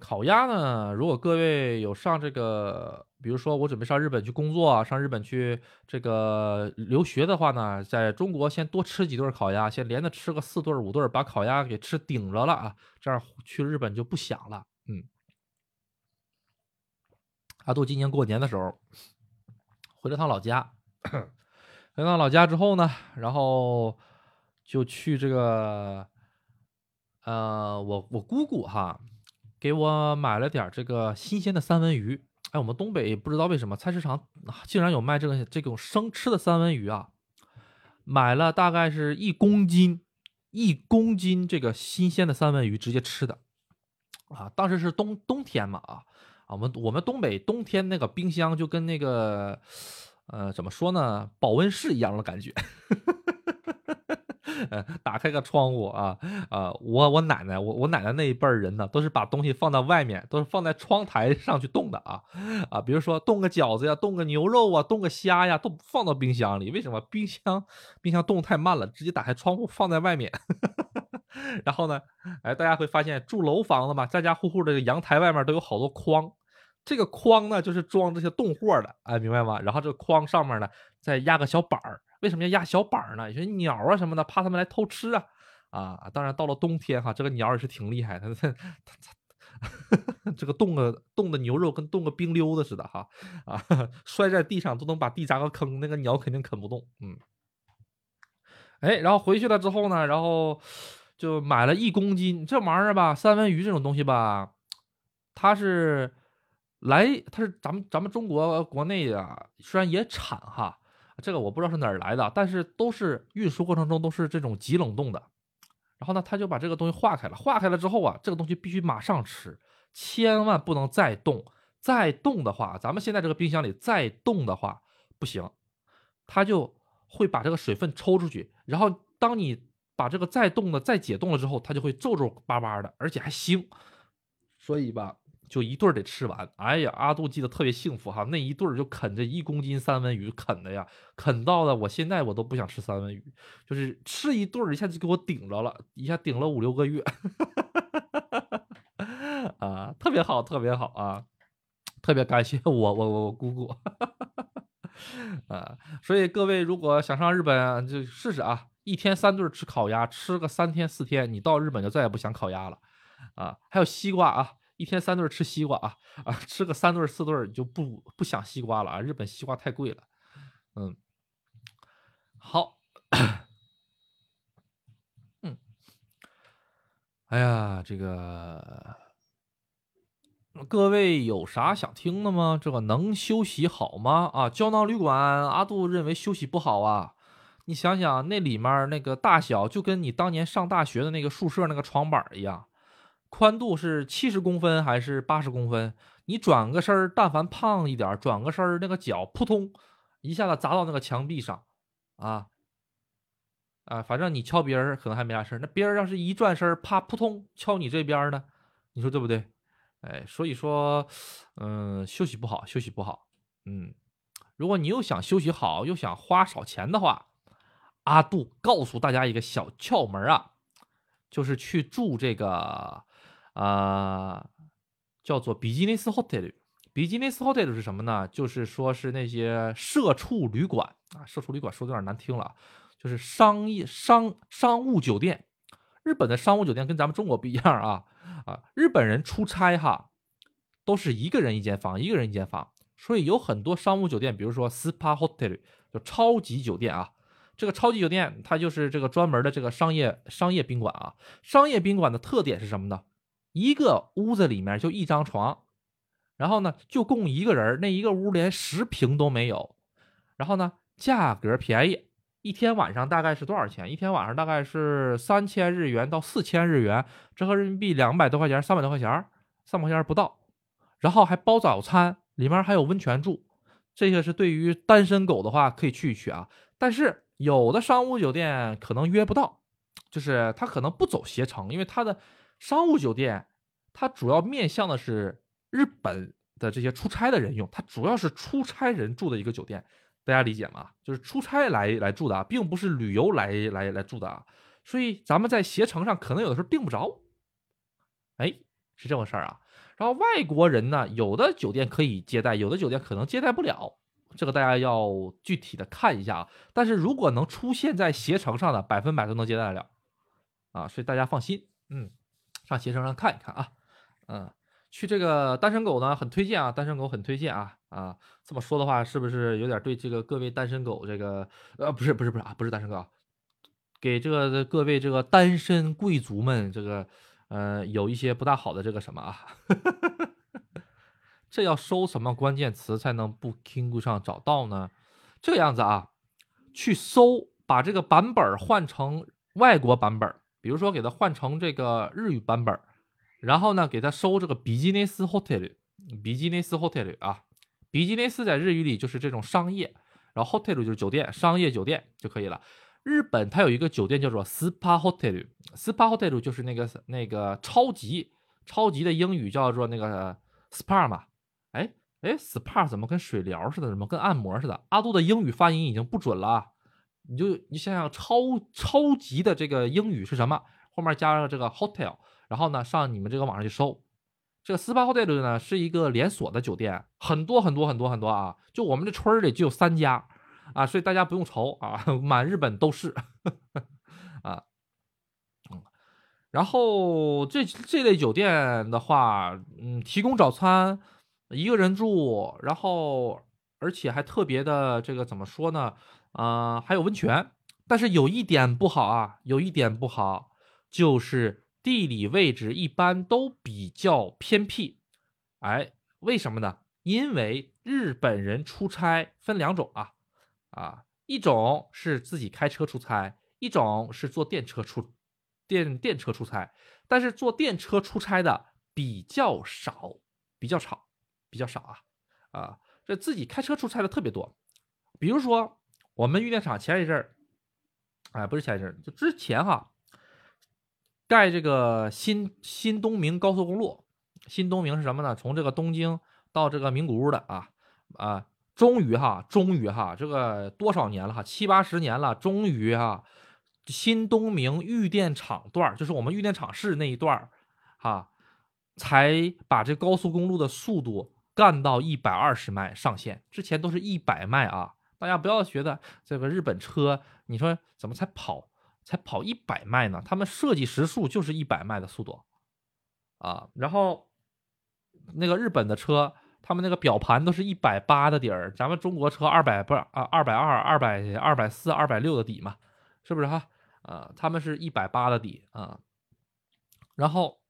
烤鸭呢，如果各位有上这个。比如说，我准备上日本去工作，上日本去这个留学的话呢，在中国先多吃几顿烤鸭，先连着吃个四顿五顿，把烤鸭给吃顶着了啊，这样去日本就不想了。嗯，阿杜今年过年的时候回了趟老家，<coughs> 回趟老家之后呢，然后就去这个，呃，我我姑姑哈给我买了点这个新鲜的三文鱼。哎，我们东北不知道为什么菜市场竟然有卖这个这种生吃的三文鱼啊！买了大概是一公斤，一公斤这个新鲜的三文鱼直接吃的啊！当时是冬冬天嘛啊，我们我们东北冬天那个冰箱就跟那个呃怎么说呢，保温室一样的感觉，呃，打开个窗户啊啊！我我奶奶，我我奶奶那一辈人呢，都是把东西放到外面，都是放在窗台上去冻的啊啊！比如说冻个饺子呀，冻个牛肉啊，冻个虾呀，都放到冰箱里。为什么？冰箱冰箱冻太慢了，直接打开窗户放在外面。<laughs> 然后呢，哎，大家会发现住楼房的嘛，家家户户这个阳台外面都有好多筐，这个筐呢就是装这些冻货的，哎，明白吗？然后这个筐上面呢再压个小板儿，为什么要压小板儿呢？有些鸟啊什么的，怕它们来偷吃啊啊！当然到了冬天哈，这个鸟也是挺厉害，它它它这个冻个冻的牛肉跟冻个冰溜子似的哈啊，摔在地上都能把地砸个坑，那个鸟肯定啃不动，嗯。哎，然后回去了之后呢，然后。就买了一公斤这玩意儿吧，三文鱼这种东西吧，它是来，它是咱们咱们中国国内啊，虽然也产哈，这个我不知道是哪儿来的，但是都是运输过程中都是这种极冷冻的。然后呢，他就把这个东西化开了，化开了之后啊，这个东西必须马上吃，千万不能再冻，再冻的话，咱们现在这个冰箱里再冻的话不行，它就会把这个水分抽出去，然后当你。把这个再冻的再解冻了之后，它就会皱皱巴巴的，而且还腥，所以吧，就一顿得吃完。哎呀，阿杜记得特别幸福哈，那一顿就啃这一公斤三文鱼，啃的呀，啃到了我现在我都不想吃三文鱼，就是吃一顿一下就给我顶着了，一下顶了五六个月，<laughs> 啊，特别好，特别好啊，特别感谢我我我我姑姑，<laughs> 啊，所以各位如果想上日本就试试啊。一天三顿吃烤鸭，吃个三天四天，你到日本就再也不想烤鸭了，啊，还有西瓜啊，一天三顿吃西瓜啊，啊，吃个三顿四顿就不不想西瓜了啊，日本西瓜太贵了，嗯，好，嗯，哎呀，这个各位有啥想听的吗？这个能休息好吗？啊，胶囊旅馆，阿杜认为休息不好啊。你想想，那里面那个大小就跟你当年上大学的那个宿舍那个床板一样，宽度是七十公分还是八十公分？你转个身但凡胖一点，转个身那个脚扑通一下子砸到那个墙壁上，啊啊，反正你敲别人可能还没啥事那别人要是一转身啪扑通敲你这边呢，你说对不对？哎，所以说，嗯，休息不好，休息不好，嗯，如果你又想休息好，又想花少钱的话。阿杜告诉大家一个小窍门啊，就是去住这个，呃，叫做比基尼斯 hotel。比基尼斯 hotel 是什么呢？就是说是那些社畜旅馆啊，社畜旅馆说的有点难听了，就是商业商商务酒店。日本的商务酒店跟咱们中国不一样啊啊，日本人出差哈，都是一个人一间房，一个人一间房，所以有很多商务酒店，比如说 spa hotel，就超级酒店啊。这个超级酒店，它就是这个专门的这个商业商业宾馆啊。商业宾馆的特点是什么呢？一个屋子里面就一张床，然后呢就供一个人，那一个屋连十平都没有。然后呢价格便宜，一天晚上大概是多少钱？一天晚上大概是三千日元到四千日元，折合人民币两百多块钱，三百多块钱，三百块钱不到。然后还包早餐，里面还有温泉住。这个是对于单身狗的话可以去一去啊，但是。有的商务酒店可能约不到，就是他可能不走携程，因为他的商务酒店，它主要面向的是日本的这些出差的人用，它主要是出差人住的一个酒店，大家理解吗？就是出差来来住的啊，并不是旅游来来来住的啊，所以咱们在携程上可能有的时候订不着，哎，是这么事儿啊。然后外国人呢，有的酒店可以接待，有的酒店可能接待不了。这个大家要具体的看一下啊，但是如果能出现在携程上的，百分百都能接待得了，啊，所以大家放心，嗯，上携程上看一看啊，嗯，去这个单身狗呢，很推荐啊，单身狗很推荐啊，啊，这么说的话，是不是有点对这个各位单身狗这个，呃，不是不是不是啊，不是单身狗，给这个各位这个单身贵族们这个，呃，有一些不大好的这个什么啊？<laughs> 这要搜什么关键词才能不 King 上找到呢？这个样子啊，去搜，把这个版本换成外国版本，比如说给它换成这个日语版本，然后呢，给它搜这个比基尼斯 hotel，比基尼斯 hotel 啊，比基尼斯在日语里就是这种商业，然后 hotel 就是酒店，商业酒店就可以了。日本它有一个酒店叫做 Spa Hotel，Spa Hotel 就是那个那个超级超级的英语叫做那个 Spa 嘛。哎哎，Spa 怎么跟水疗似的？怎么跟按摩似的？阿杜的英语发音已经不准了啊！你就你想想，超超级的这个英语是什么？后面加上这个 hotel，然后呢，上你们这个网上去搜。这个 Spa Hotel 呢是一个连锁的酒店，很多很多很多很多啊！就我们这村里就有三家啊，所以大家不用愁啊，<laughs> 满日本都是 <laughs> 啊。然后这这类酒店的话，嗯，提供早餐，一个人住，然后而且还特别的这个怎么说呢？啊，还有温泉，但是有一点不好啊，有一点不好就是。地理位置一般都比较偏僻，哎，为什么呢？因为日本人出差分两种啊，啊，一种是自己开车出差，一种是坐电车出电电车出差。但是坐电车出差的比较少，比较少，比较少啊啊！这自己开车出差的特别多。比如说我们玉电厂前一阵儿，哎，不是前一阵儿，就之前哈。盖这个新新东明高速公路，新东明是什么呢？从这个东京到这个名古屋的啊啊，终于哈，终于哈，这个多少年了哈，七八十年了，终于哈，新东明玉电厂段就是我们玉电厂市那一段儿哈，才把这高速公路的速度干到一百二十迈上限，之前都是一百迈啊，大家不要觉得这个日本车，你说怎么才跑？才跑一百迈呢，他们设计时速就是一百迈的速度，啊，然后那个日本的车，他们那个表盘都是一百八的底儿，咱们中国车二百不是啊，二百二、二百二百四、二百六的底嘛，是不是哈？啊，他们是一百八的底啊，然后，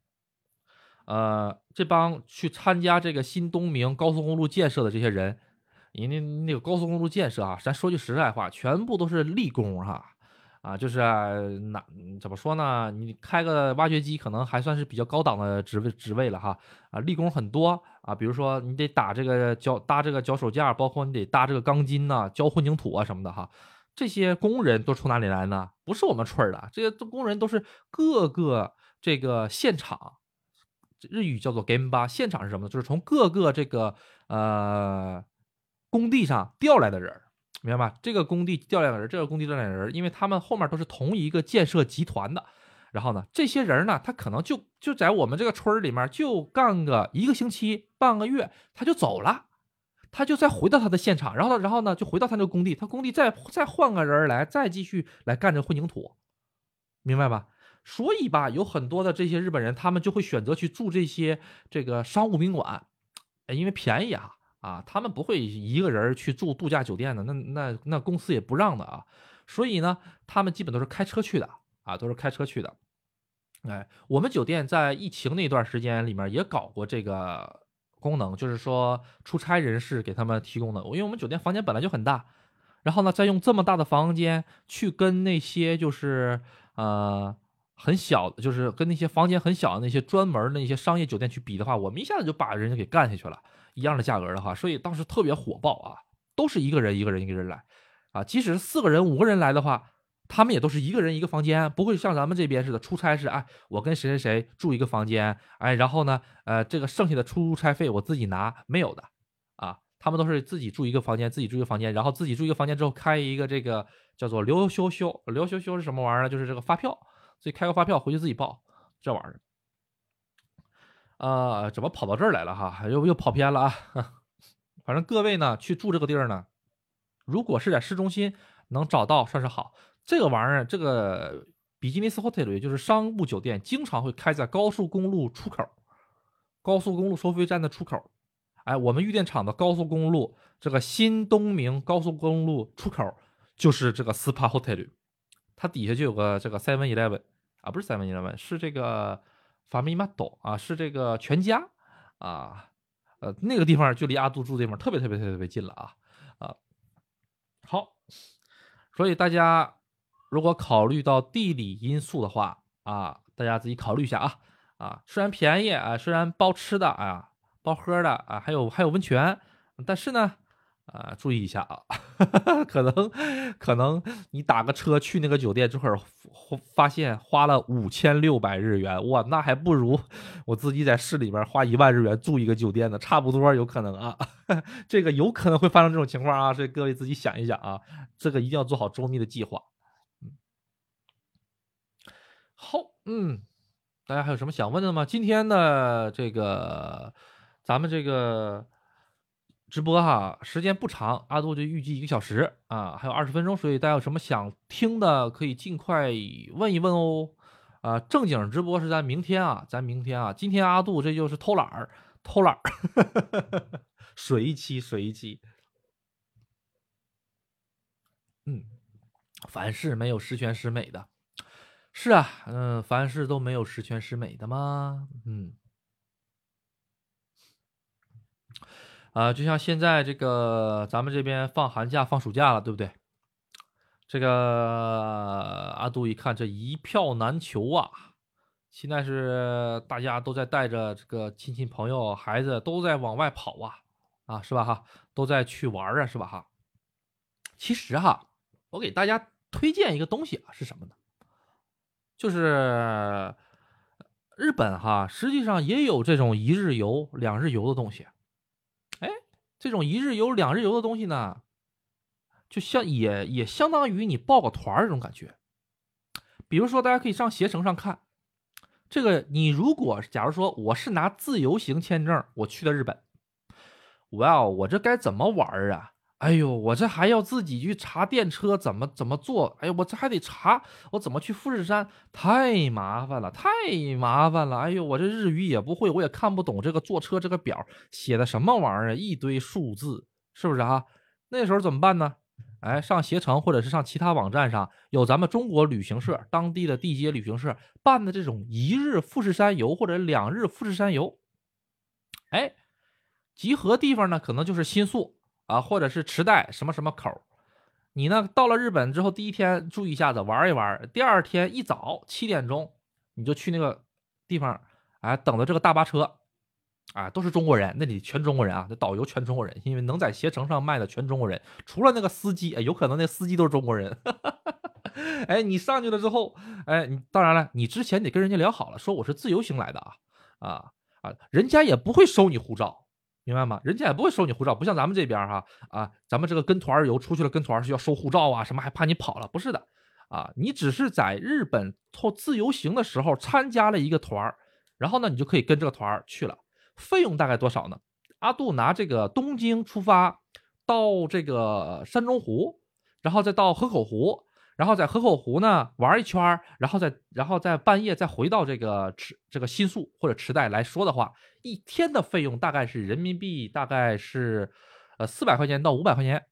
呃，这帮去参加这个新东名高速公路建设的这些人，人家那个高速公路建设啊，咱说句实在话，全部都是立功哈。啊，就是那怎么说呢？你开个挖掘机可能还算是比较高档的职位职位了哈。啊，立功很多啊，比如说你得打这个脚搭这个脚手架，包括你得搭这个钢筋呐，浇混凝土啊什么的哈。这些工人都从哪里来呢？不是我们村儿的，这些工人都是各个这个现场，日语叫做 game 吧。现场是什么呢？就是从各个这个呃工地上调来的人。明白吧？这个工地调来的人，这个工地调来的人，因为他们后面都是同一个建设集团的。然后呢，这些人呢，他可能就就在我们这个村里面就干个一个星期、半个月，他就走了，他就再回到他的现场，然后然后呢，就回到他那个工地，他工地再再换个人来，再继续来干这混凝土，明白吧？所以吧，有很多的这些日本人，他们就会选择去住这些这个商务宾馆，因为便宜啊。啊，他们不会一个人去住度假酒店的，那那那公司也不让的啊，所以呢，他们基本都是开车去的啊，都是开车去的。哎，我们酒店在疫情那段时间里面也搞过这个功能，就是说出差人士给他们提供的，因为我们酒店房间本来就很大，然后呢，再用这么大的房间去跟那些就是呃很小，就是跟那些房间很小的那些专门那些商业酒店去比的话，我们一下子就把人家给干下去了。一样的价格的话，所以当时特别火爆啊，都是一个人一个人一个人来，啊，即使是四个人五个人来的话，他们也都是一个人一个房间，不会像咱们这边似的出差是，哎，我跟谁谁谁住一个房间，哎，然后呢，呃，这个剩下的出差费我自己拿，没有的，啊，他们都是自己住一个房间，自己住一个房间，然后自己住一个房间之后开一个这个叫做留休休，留休休是什么玩意儿呢？就是这个发票，所以开个发票回去自己报，这玩意儿。呃，怎么跑到这儿来了哈？又又跑偏了啊！反正各位呢，去住这个地儿呢，如果是在市中心能找到，算是好。这个玩意儿，这个比基尼斯 hotel 也就是商务酒店，经常会开在高速公路出口、高速公路收费站的出口。哎，我们玉电厂的高速公路这个新东明高速公路出口就是这个 SPA hotel，它底下就有个这个 Seven Eleven 啊，不是 Seven Eleven，是这个。法米玛斗啊，是这个全家啊，呃，那个地方就离阿杜住地方特别特别特别特别近了啊啊，好，所以大家如果考虑到地理因素的话啊，大家自己考虑一下啊啊，虽然便宜啊，虽然包吃的啊，包喝的啊，还有还有温泉，但是呢啊，注意一下啊，<laughs> 可能可能你打个车去那个酒店这会儿，发现花了五千六百日元，哇，那还不如我自己在市里边花一万日元住一个酒店呢，差不多有可能啊，<laughs> 这个有可能会发生这种情况啊，所以各位自己想一想啊，这个一定要做好周密的计划。嗯，好，嗯，大家还有什么想问的吗？今天的这个咱们这个。直播哈，时间不长，阿杜就预计一个小时啊，还有二十分钟，所以大家有什么想听的，可以尽快问一问哦。啊，正经直播是咱明天啊，咱明天啊，今天阿杜这就是偷懒儿，偷懒儿，<laughs> 水一期，水一期。嗯，凡事没有十全十美的，是啊，嗯，凡事都没有十全十美的吗？嗯。啊，就像现在这个，咱们这边放寒假、放暑假了，对不对？这个阿杜一看，这一票难求啊！现在是大家都在带着这个亲戚朋友、孩子都在往外跑啊，啊，是吧？哈，都在去玩啊，是吧？哈。其实哈，我给大家推荐一个东西啊，是什么呢？就是日本哈，实际上也有这种一日游、两日游的东西。这种一日游、两日游的东西呢，就像也也相当于你报个团儿这种感觉。比如说，大家可以上携程上看，这个你如果假如说我是拿自由行签证我去的日本，哇哦，我这该怎么玩啊？哎呦，我这还要自己去查电车怎么怎么坐？哎呦，我这还得查我怎么去富士山，太麻烦了，太麻烦了！哎呦，我这日语也不会，我也看不懂这个坐车这个表写的什么玩意儿，一堆数字，是不是啊？那时候怎么办呢？哎，上携程或者是上其他网站上有咱们中国旅行社当地的地接旅行社办的这种一日富士山游或者两日富士山游，哎，集合地方呢可能就是新宿。啊，或者是池袋什么什么口，你呢到了日本之后，第一天住一下子玩一玩，第二天一早七点钟你就去那个地方，哎，等着这个大巴车，啊，都是中国人，那里全中国人啊，这导游全中国人，因为能在携程上卖的全中国人，除了那个司机，哎，有可能那司机都是中国人，<laughs> 哎，你上去了之后，哎，你当然了，你之前得跟人家聊好了，说我是自由行来的啊，啊啊，人家也不会收你护照。明白吗？人家也不会收你护照，不像咱们这边哈啊，咱们这个跟团游出去了，跟团是要收护照啊，什么还怕你跑了？不是的啊，你只是在日本后自由行的时候参加了一个团然后呢，你就可以跟这个团去了。费用大概多少呢？阿杜拿这个东京出发到这个山中湖，然后再到河口湖。然后在河口湖呢玩一圈然后再然后再半夜再回到这个池这个新宿或者池袋来说的话，一天的费用大概是人民币大概是呃四百块钱到五百块钱，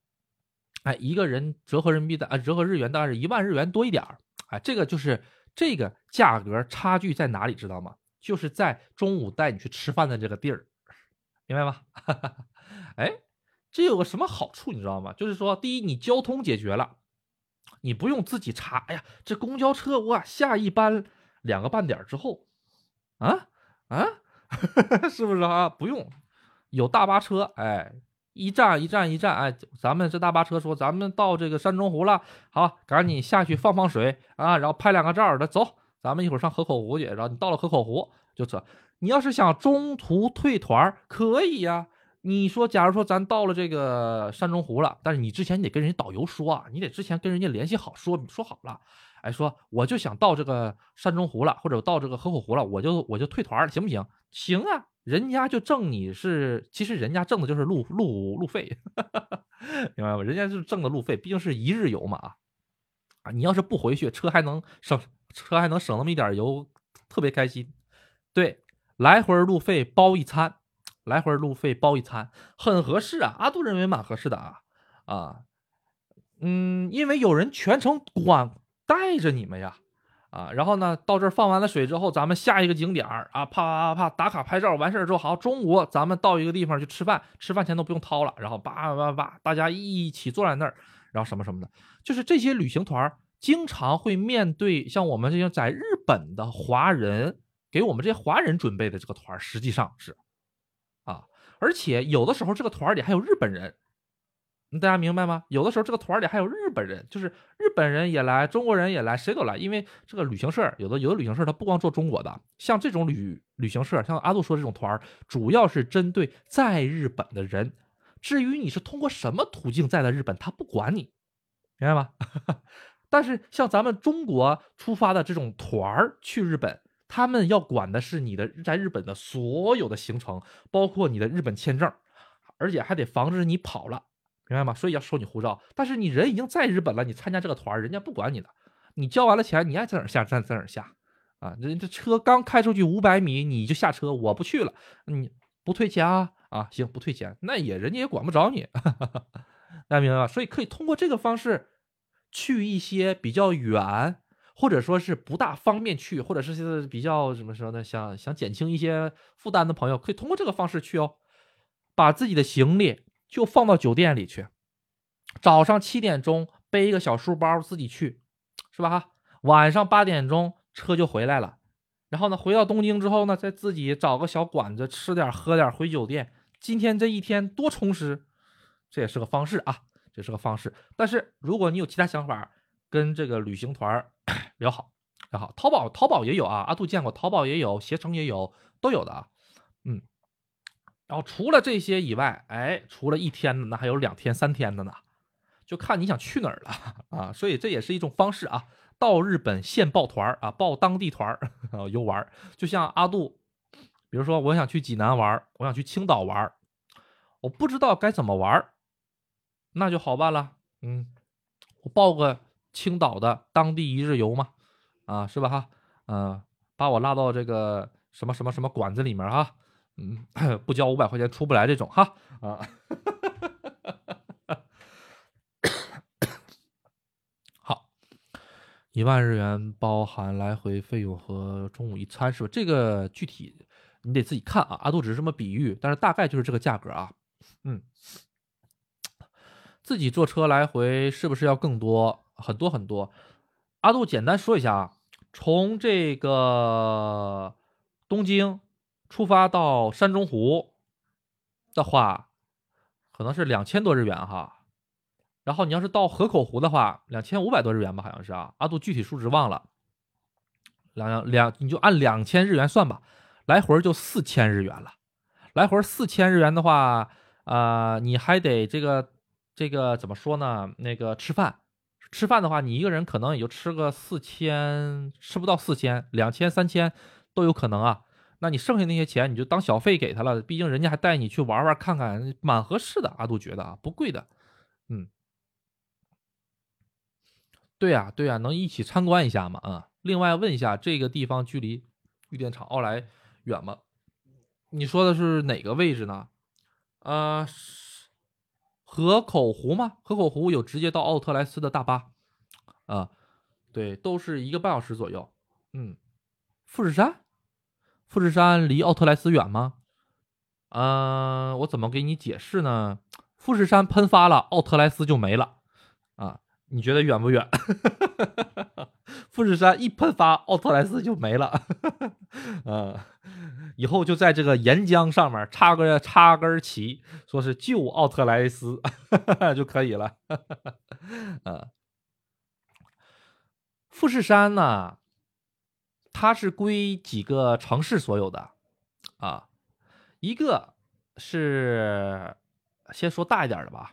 哎，一个人折合人民币的啊折合日元大概是一万日元多一点儿，哎，这个就是这个价格差距在哪里知道吗？就是在中午带你去吃饭的这个地儿，明白吗？<laughs> 哎，这有个什么好处你知道吗？就是说第一你交通解决了。你不用自己查，哎呀，这公交车哇，下一班两个半点之后，啊啊，<laughs> 是不是啊？不用，有大巴车，哎，一站一站一站，哎，咱们这大巴车说咱们到这个山中湖了，好，赶紧下去放放水啊，然后拍两个照，的走，咱们一会儿上河口湖去，然后你到了河口湖就走。你要是想中途退团，可以呀。你说，假如说咱到了这个山中湖了，但是你之前你得跟人家导游说啊，你得之前跟人家联系好，说说好了，哎，说我就想到这个山中湖了，或者到这个河口湖了，我就我就退团了，行不行？行啊，人家就挣你是，其实人家挣的就是路路路费，<laughs> 明白吗？人家就是挣的路费，毕竟是一日游嘛啊，啊，你要是不回去，车还能省，车还能省那么一点油，特别开心。对，来回路费包一餐。来回路费包一餐，很合适啊！阿杜认为蛮合适的啊啊，嗯，因为有人全程管带着你们呀啊，然后呢，到这儿放完了水之后，咱们下一个景点儿啊，啪啪啪打卡拍照，完事儿之后，好，中午咱们到一个地方去吃饭，吃饭钱都不用掏了，然后叭叭叭，大家一起坐在那儿，然后什么什么的，就是这些旅行团经常会面对像我们这些在日本的华人，给我们这些华人准备的这个团，实际上是。而且有的时候这个团里还有日本人，大家明白吗？有的时候这个团里还有日本人，就是日本人也来，中国人也来，谁都来。因为这个旅行社有的有的旅行社他不光做中国的，像这种旅旅行社，像阿杜说这种团，主要是针对在日本的人。至于你是通过什么途径在的日本，他不管你，明白吗？<laughs> 但是像咱们中国出发的这种团儿去日本，他们要管的是你的在日本的所有的行程，包括你的日本签证，而且还得防止你跑了，明白吗？所以要收你护照。但是你人已经在日本了，你参加这个团，人家不管你的，你交完了钱，你爱在哪下站在哪下，啊，人这车刚开出去五百米你就下车，我不去了，你不退钱啊？啊，行，不退钱，那也人家也管不着你，哈哈哈大家明白吧？所以可以通过这个方式。去一些比较远，或者说是不大方便去，或者是比较怎么说呢？想想减轻一些负担的朋友，可以通过这个方式去哦。把自己的行李就放到酒店里去，早上七点钟背一个小书包自己去，是吧？哈，晚上八点钟车就回来了。然后呢，回到东京之后呢，再自己找个小馆子吃点喝点，回酒店。今天这一天多充实，这也是个方式啊。这是个方式，但是如果你有其他想法，跟这个旅行团 <clears throat> 聊好聊好。淘宝淘宝也有啊，阿杜见过，淘宝也有，携程也有，都有的啊。嗯，然后除了这些以外，哎，除了一天的，那还有两天、三天的呢，就看你想去哪儿了 <laughs> 啊。所以这也是一种方式啊，到日本现报团啊，报当地团 <laughs> 游玩。就像阿杜，比如说我想去济南玩，我想去青岛玩，我不知道该怎么玩。那就好办了，嗯，我报个青岛的当地一日游嘛，啊，是吧哈，嗯，把我拉到这个什么什么什么馆子里面哈，嗯，<coughs> 不交五百块钱出不来这种哈，啊，好，一万日元包含来回费用和中午一餐是吧？这个具体你得自己看啊，阿杜只是这么比喻，但是大概就是这个价格啊，嗯。自己坐车来回是不是要更多很多很多？阿杜简单说一下啊，从这个东京出发到山中湖的话，可能是两千多日元哈。然后你要是到河口湖的话，两千五百多日元吧，好像是啊。阿杜具体数值忘了，两两你就按两千日元算吧，来回就四千日元了。来回四千日元的话，啊，你还得这个。这个怎么说呢？那个吃饭，吃饭的话，你一个人可能也就吃个四千，吃不到四千，两千、三千都有可能啊。那你剩下那些钱，你就当小费给他了。毕竟人家还带你去玩玩看看，蛮合适的。阿杜觉得啊，不贵的。嗯，对呀，对呀，能一起参观一下吗？啊，另外问一下，这个地方距离玉电厂奥莱远吗？你说的是哪个位置呢？呃。河口湖吗？河口湖有直接到奥特莱斯的大巴，啊，对，都是一个半小时左右。嗯，富士山，富士山离奥特莱斯远吗？嗯，我怎么给你解释呢？富士山喷发了，奥特莱斯就没了。啊，你觉得远不远？<laughs> 富士山一喷发，奥特莱斯就没了。嗯。<laughs> 以后就在这个岩浆上面插个插根旗，说是救奥特莱斯 <laughs> 就可以了。<laughs> 呃，富士山呢，它是归几个城市所有的啊？一个是先说大一点的吧，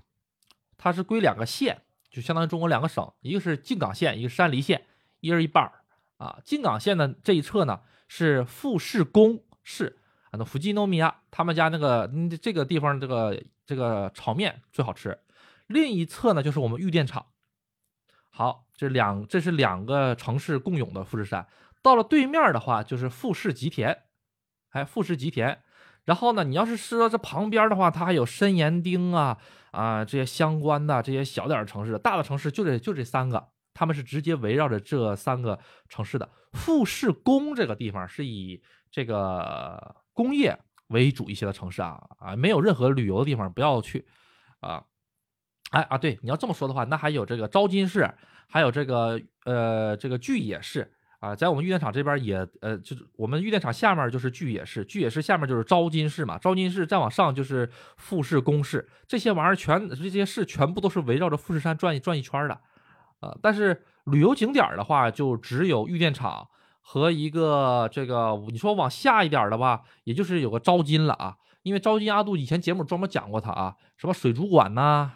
它是归两个县，就相当于中国两个省，一个是静冈县，一个山梨县，一人一半啊。静冈县的这一侧呢是富士宫。市啊，那福吉诺米亚他们家那个这个地方这个这个炒面最好吃。另一侧呢就是我们玉电厂。好，这两这是两个城市共有的富士山。到了对面的话就是富士吉田，哎，富士吉田。然后呢，你要是说这旁边的话，它还有深岩町啊啊这些相关的这些小点城市，大的城市就这就这三个，他们是直接围绕着这三个城市的。富士宫这个地方是以这个工业为主一些的城市啊啊，没有任何旅游的地方，不要去啊！哎啊，对，你要这么说的话，那还有这个招金市，还有这个呃这个巨野市啊，在我们玉电厂这边也呃，就是我们玉电厂下面就是巨野市，巨野市下面就是招金市嘛，招金市再往上就是富士宫市，这些玩意儿全这些市全部都是围绕着富士山转一转一圈的，呃，但是旅游景点的话，就只有玉电厂和一个这个，你说往下一点的吧，也就是有个招金了啊，因为招金阿杜以前节目专门讲过它啊，什么水族馆呐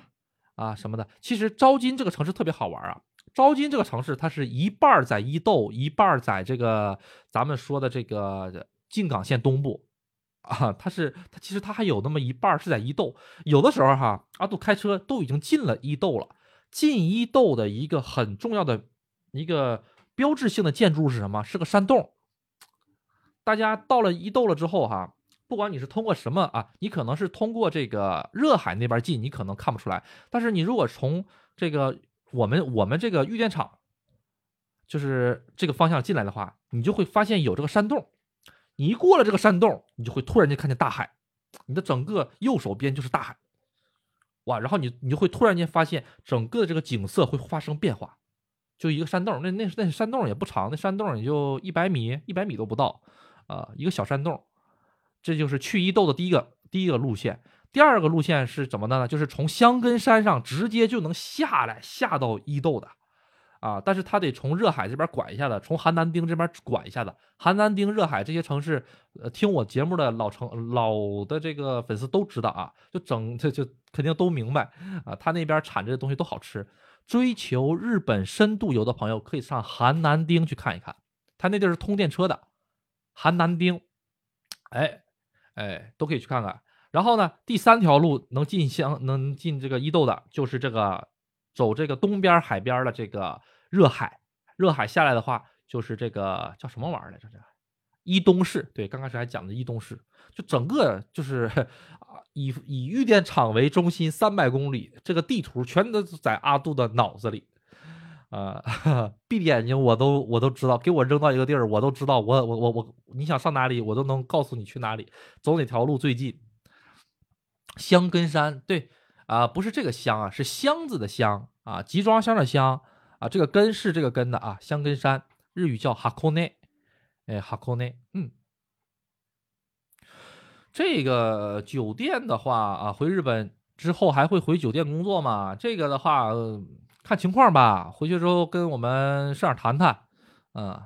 啊什么的，其实招金这个城市特别好玩啊。招金这个城市，它是一半在伊豆，一半在这个咱们说的这个静冈县东部，啊，它是它其实它还有那么一半是在伊豆。有的时候哈，阿杜开车都已经进了伊豆了。进伊豆的一个很重要的一个标志性的建筑是什么？是个山洞。大家到了伊豆了之后哈，不管你是通过什么啊，你可能是通过这个热海那边进，你可能看不出来。但是你如果从这个我们我们这个玉电厂，就是这个方向进来的话，你就会发现有这个山洞。你一过了这个山洞，你就会突然间看见大海，你的整个右手边就是大海，哇！然后你你就会突然间发现整个这个景色会发生变化。就一个山洞，那那那山洞也不长，那山洞也就一百米，一百米都不到啊，一个小山洞。这就是去伊豆的第一个第一个路线。第二个路线是怎么的呢？就是从香根山上直接就能下来，下到伊豆的，啊，但是他得从热海这边管一下子，从邯南町这边管一下子。邯南町、热海这些城市，呃，听我节目的老城老的这个粉丝都知道啊，就整这就肯定都明白啊，他那边产这些东西都好吃。追求日本深度游的朋友可以上邯南町去看一看，他那地儿是通电车的，邯南町，哎哎，都可以去看看。然后呢，第三条路能进香能进这个伊豆的，就是这个走这个东边海边的这个热海。热海下来的话，就是这个叫什么玩意儿来着？这伊东市。对，刚开始还讲的伊东市，就整个就是 <laughs> 啊，以以玉电厂为中心三百公里，这个地图全都在阿杜的脑子里。啊，<laughs> 闭着眼睛我都我都知道，给我扔到一个地儿，我都知道，我我我我，你想上哪里，我都能告诉你去哪里，走哪条路最近。香根山，对啊，不是这个香啊，是箱子的箱啊，集装箱的箱啊，这个根是这个根的啊，箱根山，日语叫哈库内，哎，哈库内，嗯，这个酒店的话啊，回日本之后还会回酒店工作吗？这个的话看情况吧，回去之后跟我们社长谈谈，嗯，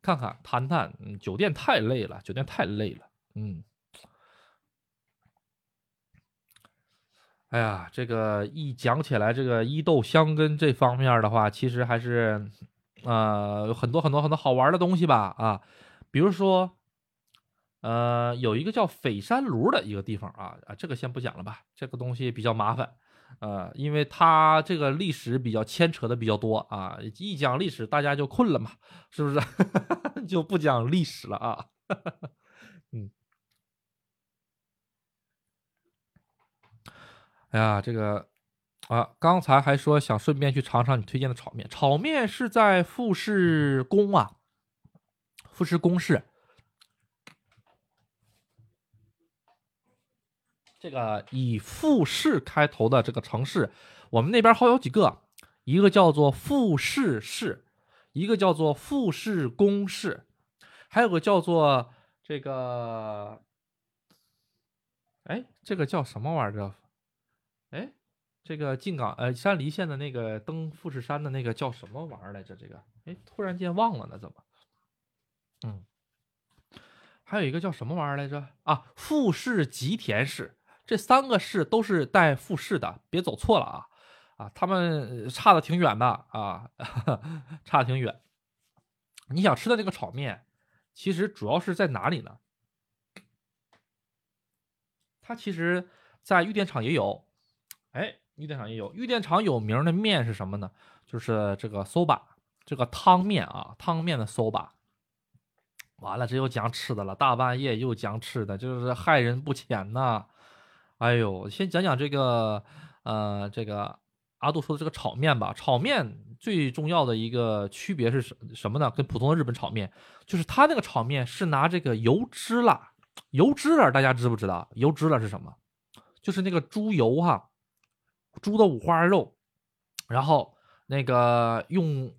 看看谈谈，嗯，酒店太累了，酒店太累了，嗯。哎呀，这个一讲起来，这个伊豆香根这方面的话，其实还是，呃，有很多很多很多好玩的东西吧，啊，比如说，呃，有一个叫斐山炉的一个地方啊，啊，这个先不讲了吧，这个东西比较麻烦，呃，因为它这个历史比较牵扯的比较多啊，一讲历史大家就困了嘛，是不是？<laughs> 就不讲历史了啊，哎呀，这个啊，刚才还说想顺便去尝尝你推荐的炒面。炒面是在富士宫啊，富士宫市。这个以富士开头的这个城市，我们那边好有几个，一个叫做富士市，一个叫做富士宫市，还有个叫做这个，哎，这个叫什么玩意儿？这个静冈呃山梨县的那个登富士山的那个叫什么玩意儿来着？这个哎，突然间忘了呢，怎么？嗯，还有一个叫什么玩意儿来着？啊，富士吉田市，这三个市都是带富士的，别走错了啊！啊，他们差的挺远的啊，<laughs> 差的挺远。你想吃的那个炒面，其实主要是在哪里呢？它其实，在玉电厂也有。哎，玉电厂也有。玉电厂有名的面是什么呢？就是这个 soba，这个汤面啊，汤面的 soba。完了，这又讲吃的了，大半夜又讲吃的，就是害人不浅呐。哎呦，先讲讲这个，呃，这个阿杜说的这个炒面吧。炒面最重要的一个区别是什什么呢？跟普通的日本炒面，就是它那个炒面是拿这个油脂了，油脂了，大家知不知道？油脂了是什么？就是那个猪油哈。猪的五花肉，然后那个用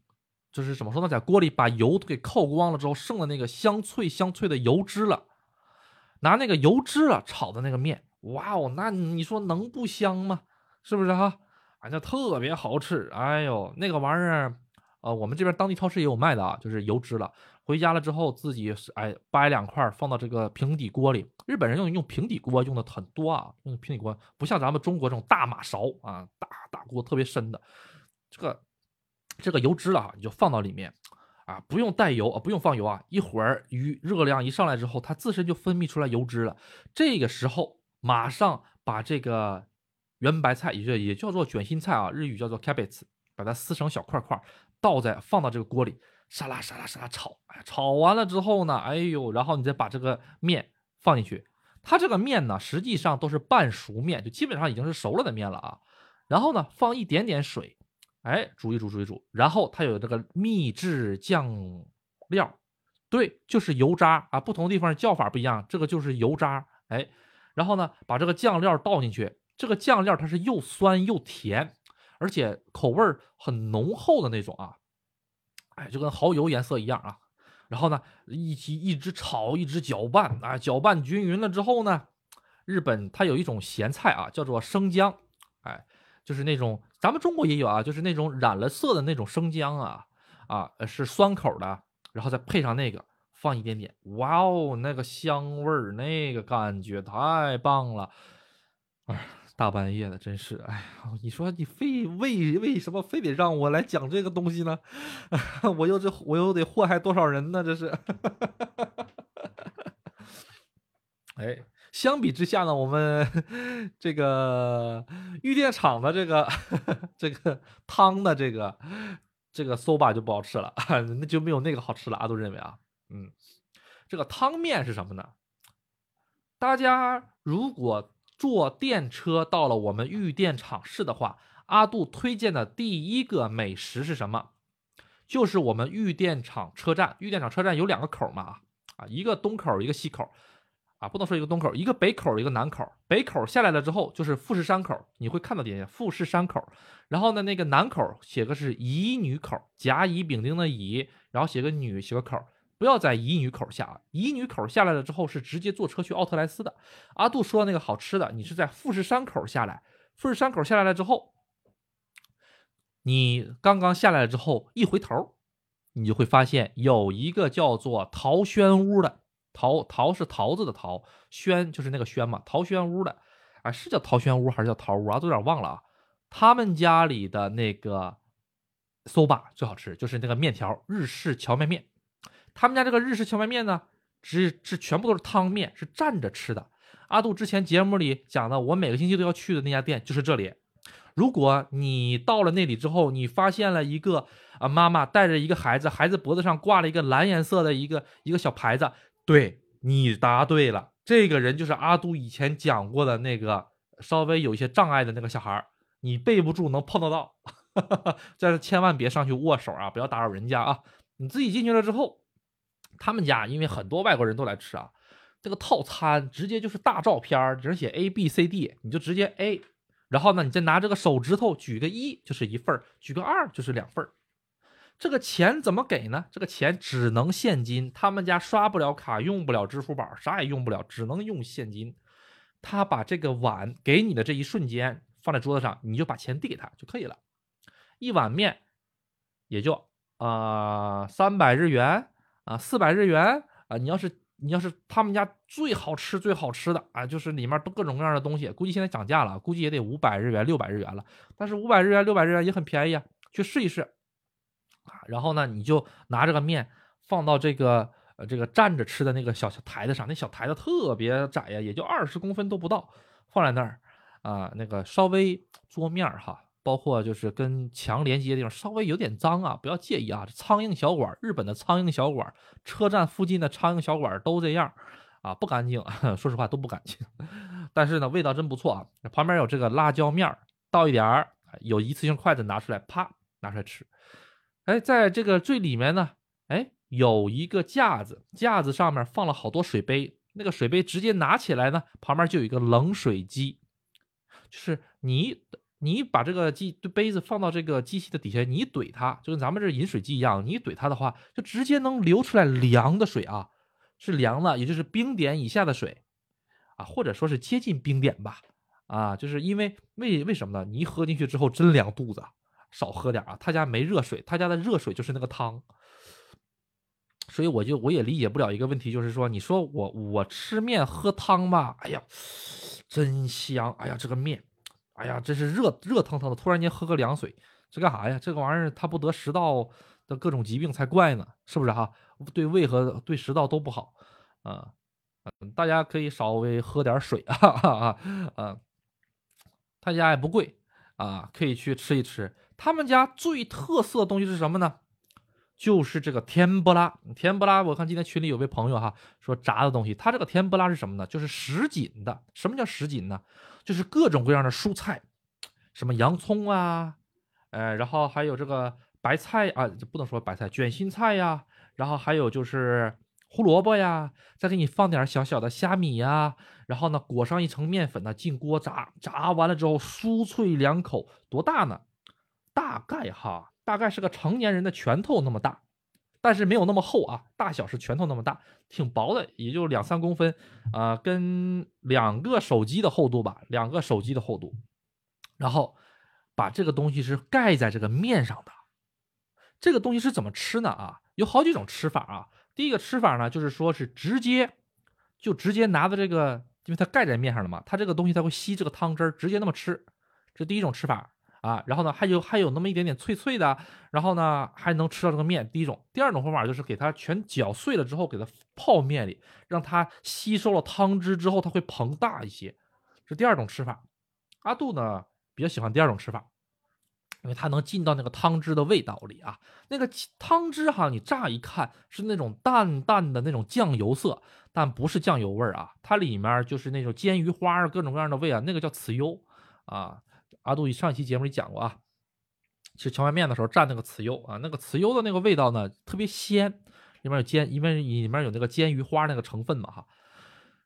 就是怎么说呢，在锅里把油给扣光了之后，剩的那个香脆香脆的油脂了，拿那个油脂了炒的那个面，哇哦，那你说能不香吗？是不是哈？哎，那特别好吃，哎呦，那个玩意儿，呃，我们这边当地超市也有卖的啊，就是油脂了。回家了之后，自己哎掰两块放到这个平底锅里。日本人用用平底锅用的很多啊，用平底锅不像咱们中国这种大马勺啊，大大锅特别深的。这个这个油脂了，你就放到里面啊，不用带油啊，不用放油啊，一会儿鱼热量一上来之后，它自身就分泌出来油脂了。这个时候马上把这个。圆白菜也就也叫做卷心菜啊，日语叫做 cabbage，把它撕成小块块，倒在放到这个锅里，沙拉沙拉沙拉炒，哎，炒完了之后呢，哎呦，然后你再把这个面放进去，它这个面呢，实际上都是半熟面，就基本上已经是熟了的面了啊。然后呢，放一点点水，哎，煮一煮煮一煮，然后它有这个秘制酱料，对，就是油渣啊，不同地方叫法不一样，这个就是油渣，哎，然后呢，把这个酱料倒进去。这个酱料它是又酸又甜，而且口味很浓厚的那种啊，哎，就跟蚝油颜色一样啊。然后呢，一起一直炒，一直搅拌啊，搅拌均匀了之后呢，日本它有一种咸菜啊，叫做生姜，哎，就是那种咱们中国也有啊，就是那种染了色的那种生姜啊，啊，是酸口的，然后再配上那个，放一点点，哇哦，那个香味儿，那个感觉太棒了，哎。大半夜的，真是哎呀！你说你非为为什么非得让我来讲这个东西呢？<laughs> 我又这我又得祸害多少人呢？这是。<laughs> 哎，相比之下呢，我们这个玉电厂的这个 <laughs> 这个汤的这个这个 soba 就不好吃了，那就没有那个好吃了。阿杜认为啊，嗯，这个汤面是什么呢？大家如果。坐电车到了我们玉电厂市的话，阿杜推荐的第一个美食是什么？就是我们玉电厂车站。玉电厂车站有两个口嘛，啊，一个东口，一个西口，啊，不能说一个东口，一个北口，一个南口。北口下来了之后就是富士山口，你会看到点点富士山口。然后呢，那个南口写个是乙女口，甲乙丙丁的乙，然后写个女，写个口。不要在乙女口下啊，乙女口下来了之后是直接坐车去奥特莱斯的。阿杜说那个好吃的，你是在富士山口下来，富士山口下来了之后，你刚刚下来了之后一回头，你就会发现有一个叫做桃轩屋的，桃桃是桃子的桃，轩就是那个轩嘛，桃轩屋的，啊是叫桃轩屋还是叫桃屋啊？都有点忘了啊。他们家里的那个 soba 最好吃，就是那个面条，日式荞麦面。他们家这个日式荞麦面呢，只是全部都是汤面，是蘸着吃的。阿杜之前节目里讲的，我每个星期都要去的那家店就是这里。如果你到了那里之后，你发现了一个啊妈妈带着一个孩子，孩子脖子上挂了一个蓝颜色的一个一个小牌子，对你答对了，这个人就是阿杜以前讲过的那个稍微有一些障碍的那个小孩你备不住能碰得到，<laughs> 但是千万别上去握手啊，不要打扰人家啊。你自己进去了之后。他们家因为很多外国人都来吃啊，这个套餐直接就是大照片，只能写 A B C D，你就直接 A，然后呢，你再拿这个手指头举个一就是一份举个二就是两份这个钱怎么给呢？这个钱只能现金，他们家刷不了卡，用不了支付宝，啥也用不了，只能用现金。他把这个碗给你的这一瞬间放在桌子上，你就把钱递给他就可以了。一碗面也就啊三百日元。啊，四百日元啊！你要是你要是他们家最好吃最好吃的啊，就是里面都各种各样的东西，估计现在涨价了，估计也得五百日元、六百日元了。但是五百日元、六百日元也很便宜啊，去试一试啊。然后呢，你就拿这个面放到这个呃这个站着吃的那个小小台子上，那小台子特别窄呀，也就二十公分都不到，放在那儿啊，那个稍微桌面哈。包括就是跟墙连接的地方稍微有点脏啊，不要介意啊。苍蝇小馆，日本的苍蝇小馆，车站附近的苍蝇小馆都这样啊，不干净。<laughs> 说实话都不干净，但是呢，味道真不错啊。旁边有这个辣椒面倒一点儿，有一次性筷子拿出来，啪拿出来吃。哎，在这个最里面呢，哎，有一个架子，架子上面放了好多水杯，那个水杯直接拿起来呢，旁边就有一个冷水机，就是你。你把这个机杯子放到这个机器的底下，你怼它，就跟咱们这饮水机一样，你怼它的话，就直接能流出来凉的水啊，是凉的，也就是冰点以下的水啊，或者说是接近冰点吧。啊，就是因为为为什么呢？你一喝进去之后真凉肚子，少喝点啊。他家没热水，他家的热水就是那个汤，所以我就我也理解不了一个问题，就是说，你说我我吃面喝汤吧，哎呀，真香，哎呀这个面，哎呀这是热热腾腾的，突然间喝个凉水，这干啥呀？这个玩意儿它不得食道的各种疾病才怪呢，是不是哈？对胃和对食道都不好啊，大家可以稍微喝点水啊啊 <laughs> 啊。他家也不贵啊，可以去吃一吃。他们家最特色的东西是什么呢？就是这个甜不拉。甜不拉，我看今天群里有位朋友哈说炸的东西。他这个甜不拉是什么呢？就是什锦的。什么叫什锦呢？就是各种各样的蔬菜，什么洋葱啊，呃，然后还有这个白菜啊，不能说白菜，卷心菜呀，然后还有就是。胡萝卜呀，再给你放点小小的虾米呀，然后呢裹上一层面粉呢，进锅炸，炸完了之后酥脆两口，多大呢？大概哈，大概是个成年人的拳头那么大，但是没有那么厚啊，大小是拳头那么大，挺薄的，也就两三公分，啊，跟两个手机的厚度吧，两个手机的厚度，然后把这个东西是盖在这个面上的，这个东西是怎么吃呢？啊，有好几种吃法啊。第一个吃法呢，就是说是直接就直接拿着这个，因为它盖在面上了嘛，它这个东西它会吸这个汤汁儿，直接那么吃，这第一种吃法啊。然后呢，还有还有那么一点点脆脆的，然后呢还能吃到这个面。第一种，第二种方法就是给它全搅碎了之后，给它泡面里，让它吸收了汤汁之后，它会膨大一些。这第二种吃法，阿杜呢比较喜欢第二种吃法。因为它能进到那个汤汁的味道里啊，那个汤汁哈，你乍一看是那种淡淡的那种酱油色，但不是酱油味儿啊，它里面就是那种煎鱼花，各种各样的味啊，那个叫豉油啊。阿杜上一期节目里讲过啊，吃荞麦面的时候蘸那个豉油啊，那个豉油的那个味道呢特别鲜，里面有煎，因为里面有那个煎鱼花那个成分嘛哈。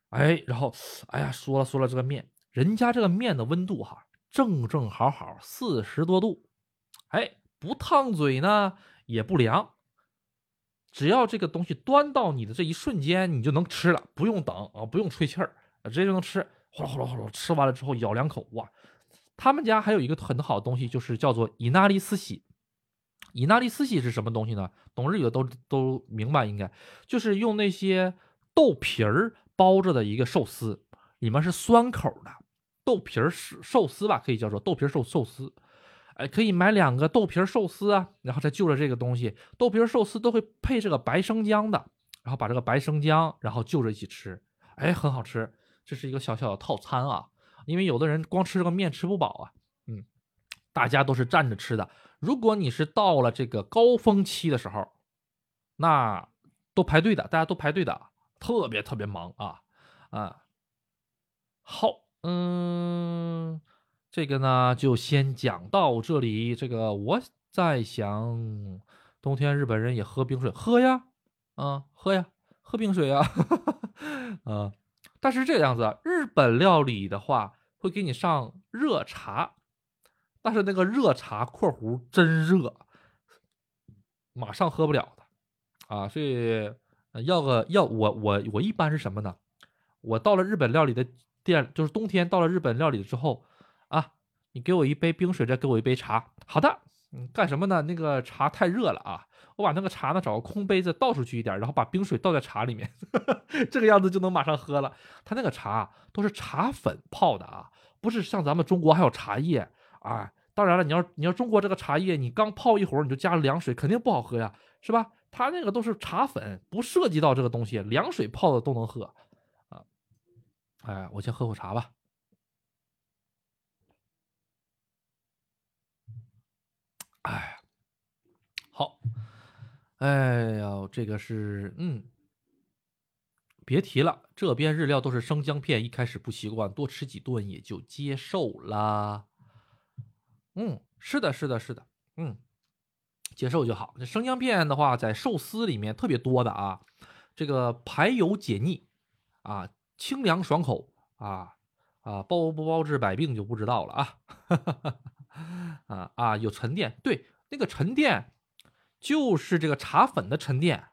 哎，然后哎呀，说了说了这个面，人家这个面的温度哈。正正好好四十多度，哎，不烫嘴呢，也不凉。只要这个东西端到你的这一瞬间，你就能吃了，不用等啊，不用吹气儿，直接就能吃。哗啦哗啦哗啦，吃完了之后咬两口，哇！他们家还有一个很好的东西，就是叫做伊纳利斯喜。伊纳利斯喜是什么东西呢？懂日语的都都明白，应该就是用那些豆皮儿包着的一个寿司，里面是酸口的。豆皮儿寿寿司吧，可以叫做豆皮儿寿寿司，哎，可以买两个豆皮儿寿司啊，然后再就着这个东西，豆皮儿寿司都会配这个白生姜的，然后把这个白生姜，然后就着一起吃，哎，很好吃，这是一个小小的套餐啊，因为有的人光吃这个面吃不饱啊，嗯，大家都是站着吃的，如果你是到了这个高峰期的时候，那都排队的，大家都排队的，特别特别忙啊，啊，好。嗯，这个呢就先讲到这里。这个我在想，冬天日本人也喝冰水，喝呀，啊，喝呀，喝冰水呀，<laughs> 啊。但是这个样子，日本料理的话会给你上热茶，但是那个热茶（括弧真热），马上喝不了的啊。所以要个要我我我一般是什么呢？我到了日本料理的。店就是冬天到了日本料理之后，啊，你给我一杯冰水，再给我一杯茶。好的，嗯，干什么呢？那个茶太热了啊，我把那个茶呢找个空杯子倒出去一点，然后把冰水倒在茶里面，<laughs> 这个样子就能马上喝了。他那个茶都是茶粉泡的啊，不是像咱们中国还有茶叶啊。当然了，你要你要中国这个茶叶，你刚泡一会儿你就加了凉水，肯定不好喝呀，是吧？他那个都是茶粉，不涉及到这个东西，凉水泡的都能喝。啊哎，我先喝口茶吧。哎，好。哎呀，这个是嗯，别提了，这边日料都是生姜片，一开始不习惯，多吃几顿也就接受了。嗯，是的，是的，是的，嗯，接受就好。这生姜片的话，在寿司里面特别多的啊，这个排油解腻啊。清凉爽口啊啊，包不包治百病就不知道了啊。啊啊，有沉淀，对，那个沉淀就是这个茶粉的沉淀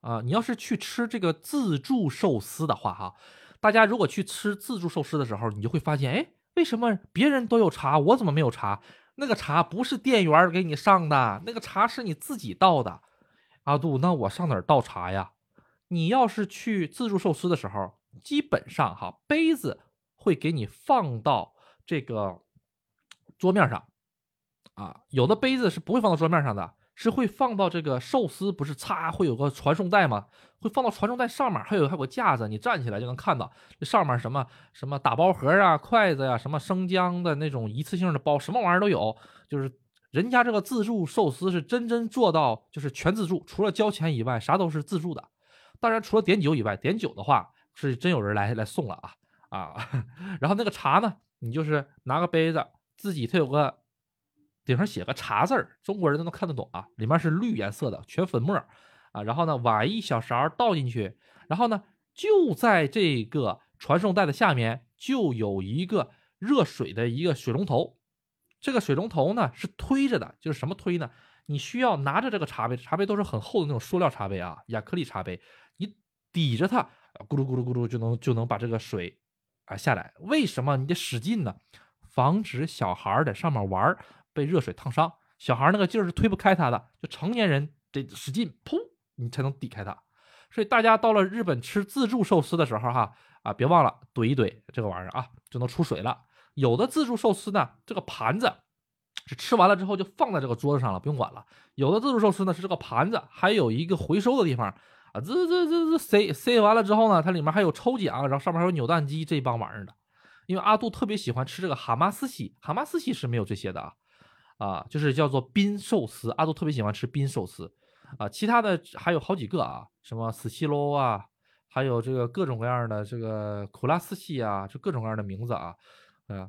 啊。你要是去吃这个自助寿司的话，哈，大家如果去吃自助寿司的时候，你就会发现，哎，为什么别人都有茶，我怎么没有茶？那个茶不是店员给你上的，那个茶是你自己倒的。阿杜，那我上哪儿倒茶呀？你要是去自助寿司的时候，基本上哈杯子会给你放到这个桌面上，啊，有的杯子是不会放到桌面上的，是会放到这个寿司不是擦会有个传送带吗？会放到传送带上面，还有还有个架子，你站起来就能看到这上面什么什么打包盒啊、筷子呀、什么生姜的那种一次性的包，什么玩意儿都有，就是人家这个自助寿司是真真做到就是全自助，除了交钱以外，啥都是自助的。当然，除了点酒以外，点酒的话是真有人来来送了啊啊！<laughs> 然后那个茶呢，你就是拿个杯子，自己它有个顶上写个茶字儿，中国人都能看得懂啊，里面是绿颜色的，全粉末啊。然后呢，挖一小勺倒进去，然后呢，就在这个传送带的下面就有一个热水的一个水龙头，这个水龙头呢是推着的，就是什么推呢？你需要拿着这个茶杯，茶杯都是很厚的那种塑料茶杯啊，亚克力茶杯。你抵着它，咕噜咕噜咕噜就能就能把这个水啊下来。为什么你得使劲呢？防止小孩在上面玩被热水烫伤。小孩那个劲儿是推不开它的，就成年人得使劲，噗，你才能抵开它。所以大家到了日本吃自助寿司的时候，哈啊，别忘了怼一怼这个玩意儿啊，就能出水了。有的自助寿司呢，这个盘子是吃完了之后就放在这个桌子上了，不用管了。有的自助寿司呢是这个盘子还有一个回收的地方。啊，这这这这塞塞完了之后呢，它里面还有抽奖，然后上面还有扭蛋机这帮玩意儿的。因为阿杜特别喜欢吃这个蛤蟆斯西，蛤蟆斯西是没有这些的啊，啊，就是叫做冰寿司。阿杜特别喜欢吃冰寿司啊，其他的还有好几个啊，什么斯西罗啊，还有这个各种各样的这个苦拉斯西啊，就各种各样的名字啊，嗯，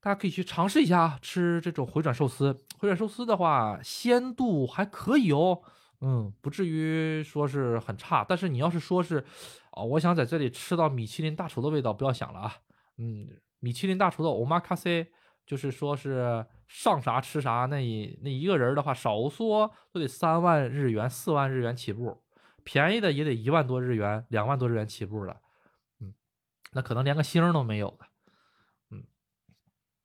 大家可以去尝试一下吃这种回转寿司。回转寿司的话，鲜度还可以哦。嗯，不至于说是很差，但是你要是说是，哦，我想在这里吃到米其林大厨的味道，不要想了啊。嗯，米其林大厨的欧玛卡西，就是说是上啥吃啥，那一那一个人的话，少说都得三万日元、四万日元起步，便宜的也得一万多日元、两万多日元起步了。嗯，那可能连个星都没有的。嗯，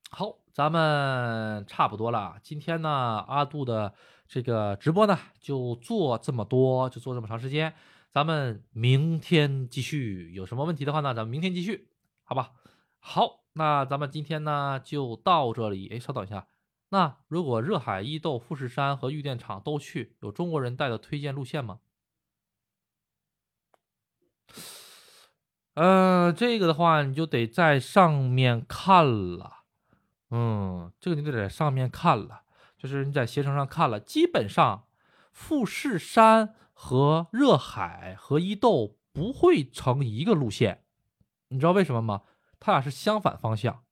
好，咱们差不多了。今天呢，阿杜的。这个直播呢，就做这么多，就做这么长时间。咱们明天继续，有什么问题的话呢，咱们明天继续，好吧？好，那咱们今天呢就到这里。哎，稍等一下，那如果热海、伊豆、富士山和玉电厂都去，有中国人带的推荐路线吗？呃，这个的话，你就得在上面看了。嗯，这个你得在上面看了。就是你在携程上看了，基本上富士山和热海和伊豆不会成一个路线，你知道为什么吗？它俩是相反方向。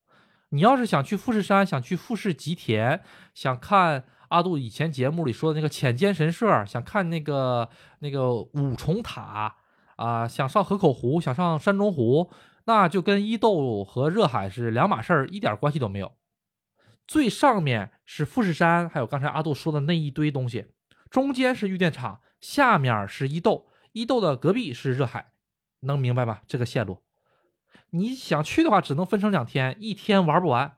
你要是想去富士山，想去富士吉田，想看阿杜以前节目里说的那个浅间神社，想看那个那个五重塔啊，想上河口湖，想上山中湖，那就跟伊豆和热海是两码事儿，一点关系都没有。最上面是富士山，还有刚才阿杜说的那一堆东西，中间是玉电厂，下面是伊豆，伊豆的隔壁是热海，能明白吧？这个线路，你想去的话，只能分成两天，一天玩不完。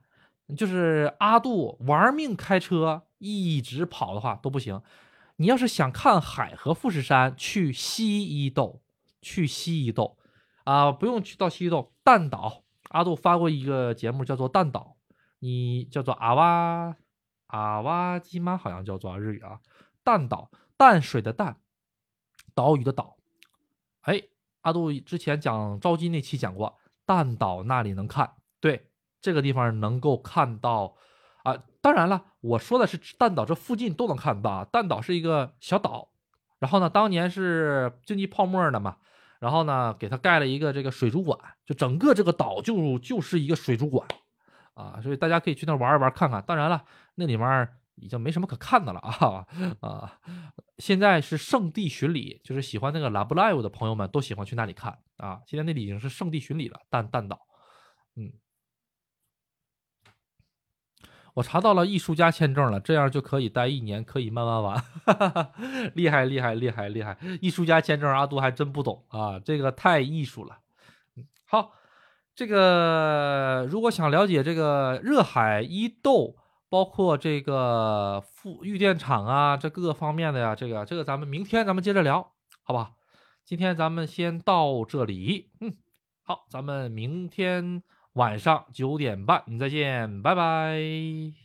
就是阿杜玩命开车，一直跑的话都不行。你要是想看海和富士山，去西伊豆，去西伊豆，啊，不用去到西伊豆，淡岛。阿杜发过一个节目，叫做淡岛。你叫做阿哇阿哇基吗？好像叫做日语啊，淡岛淡水的淡，岛屿的岛。哎，阿杜之前讲招金那期讲过，弹岛那里能看，对，这个地方能够看到啊。当然了，我说的是弹岛这附近都能看到。啊。弹岛是一个小岛，然后呢，当年是经济泡沫的嘛，然后呢，给它盖了一个这个水族馆，就整个这个岛就就是一个水族馆。啊，所以大家可以去那玩一玩看看。当然了，那里面已经没什么可看的了啊 <laughs> 啊！现在是圣地巡礼，就是喜欢那个 Love Live 的朋友们都喜欢去那里看啊。现在那里已经是圣地巡礼了，淡淡岛。嗯我查到了艺术家签证了，这样就可以待一年，可以慢慢玩，<laughs> 厉害厉害厉害厉害！艺术家签证阿杜还真不懂啊，这个太艺术了。好，这个如果想了解这个热海伊豆，包括这个富玉电厂啊，这各个方面的呀，这个这个咱们明天咱们接着聊，好吧？今天咱们先到这里，嗯，好，咱们明天。晚上九点半，再见，拜拜。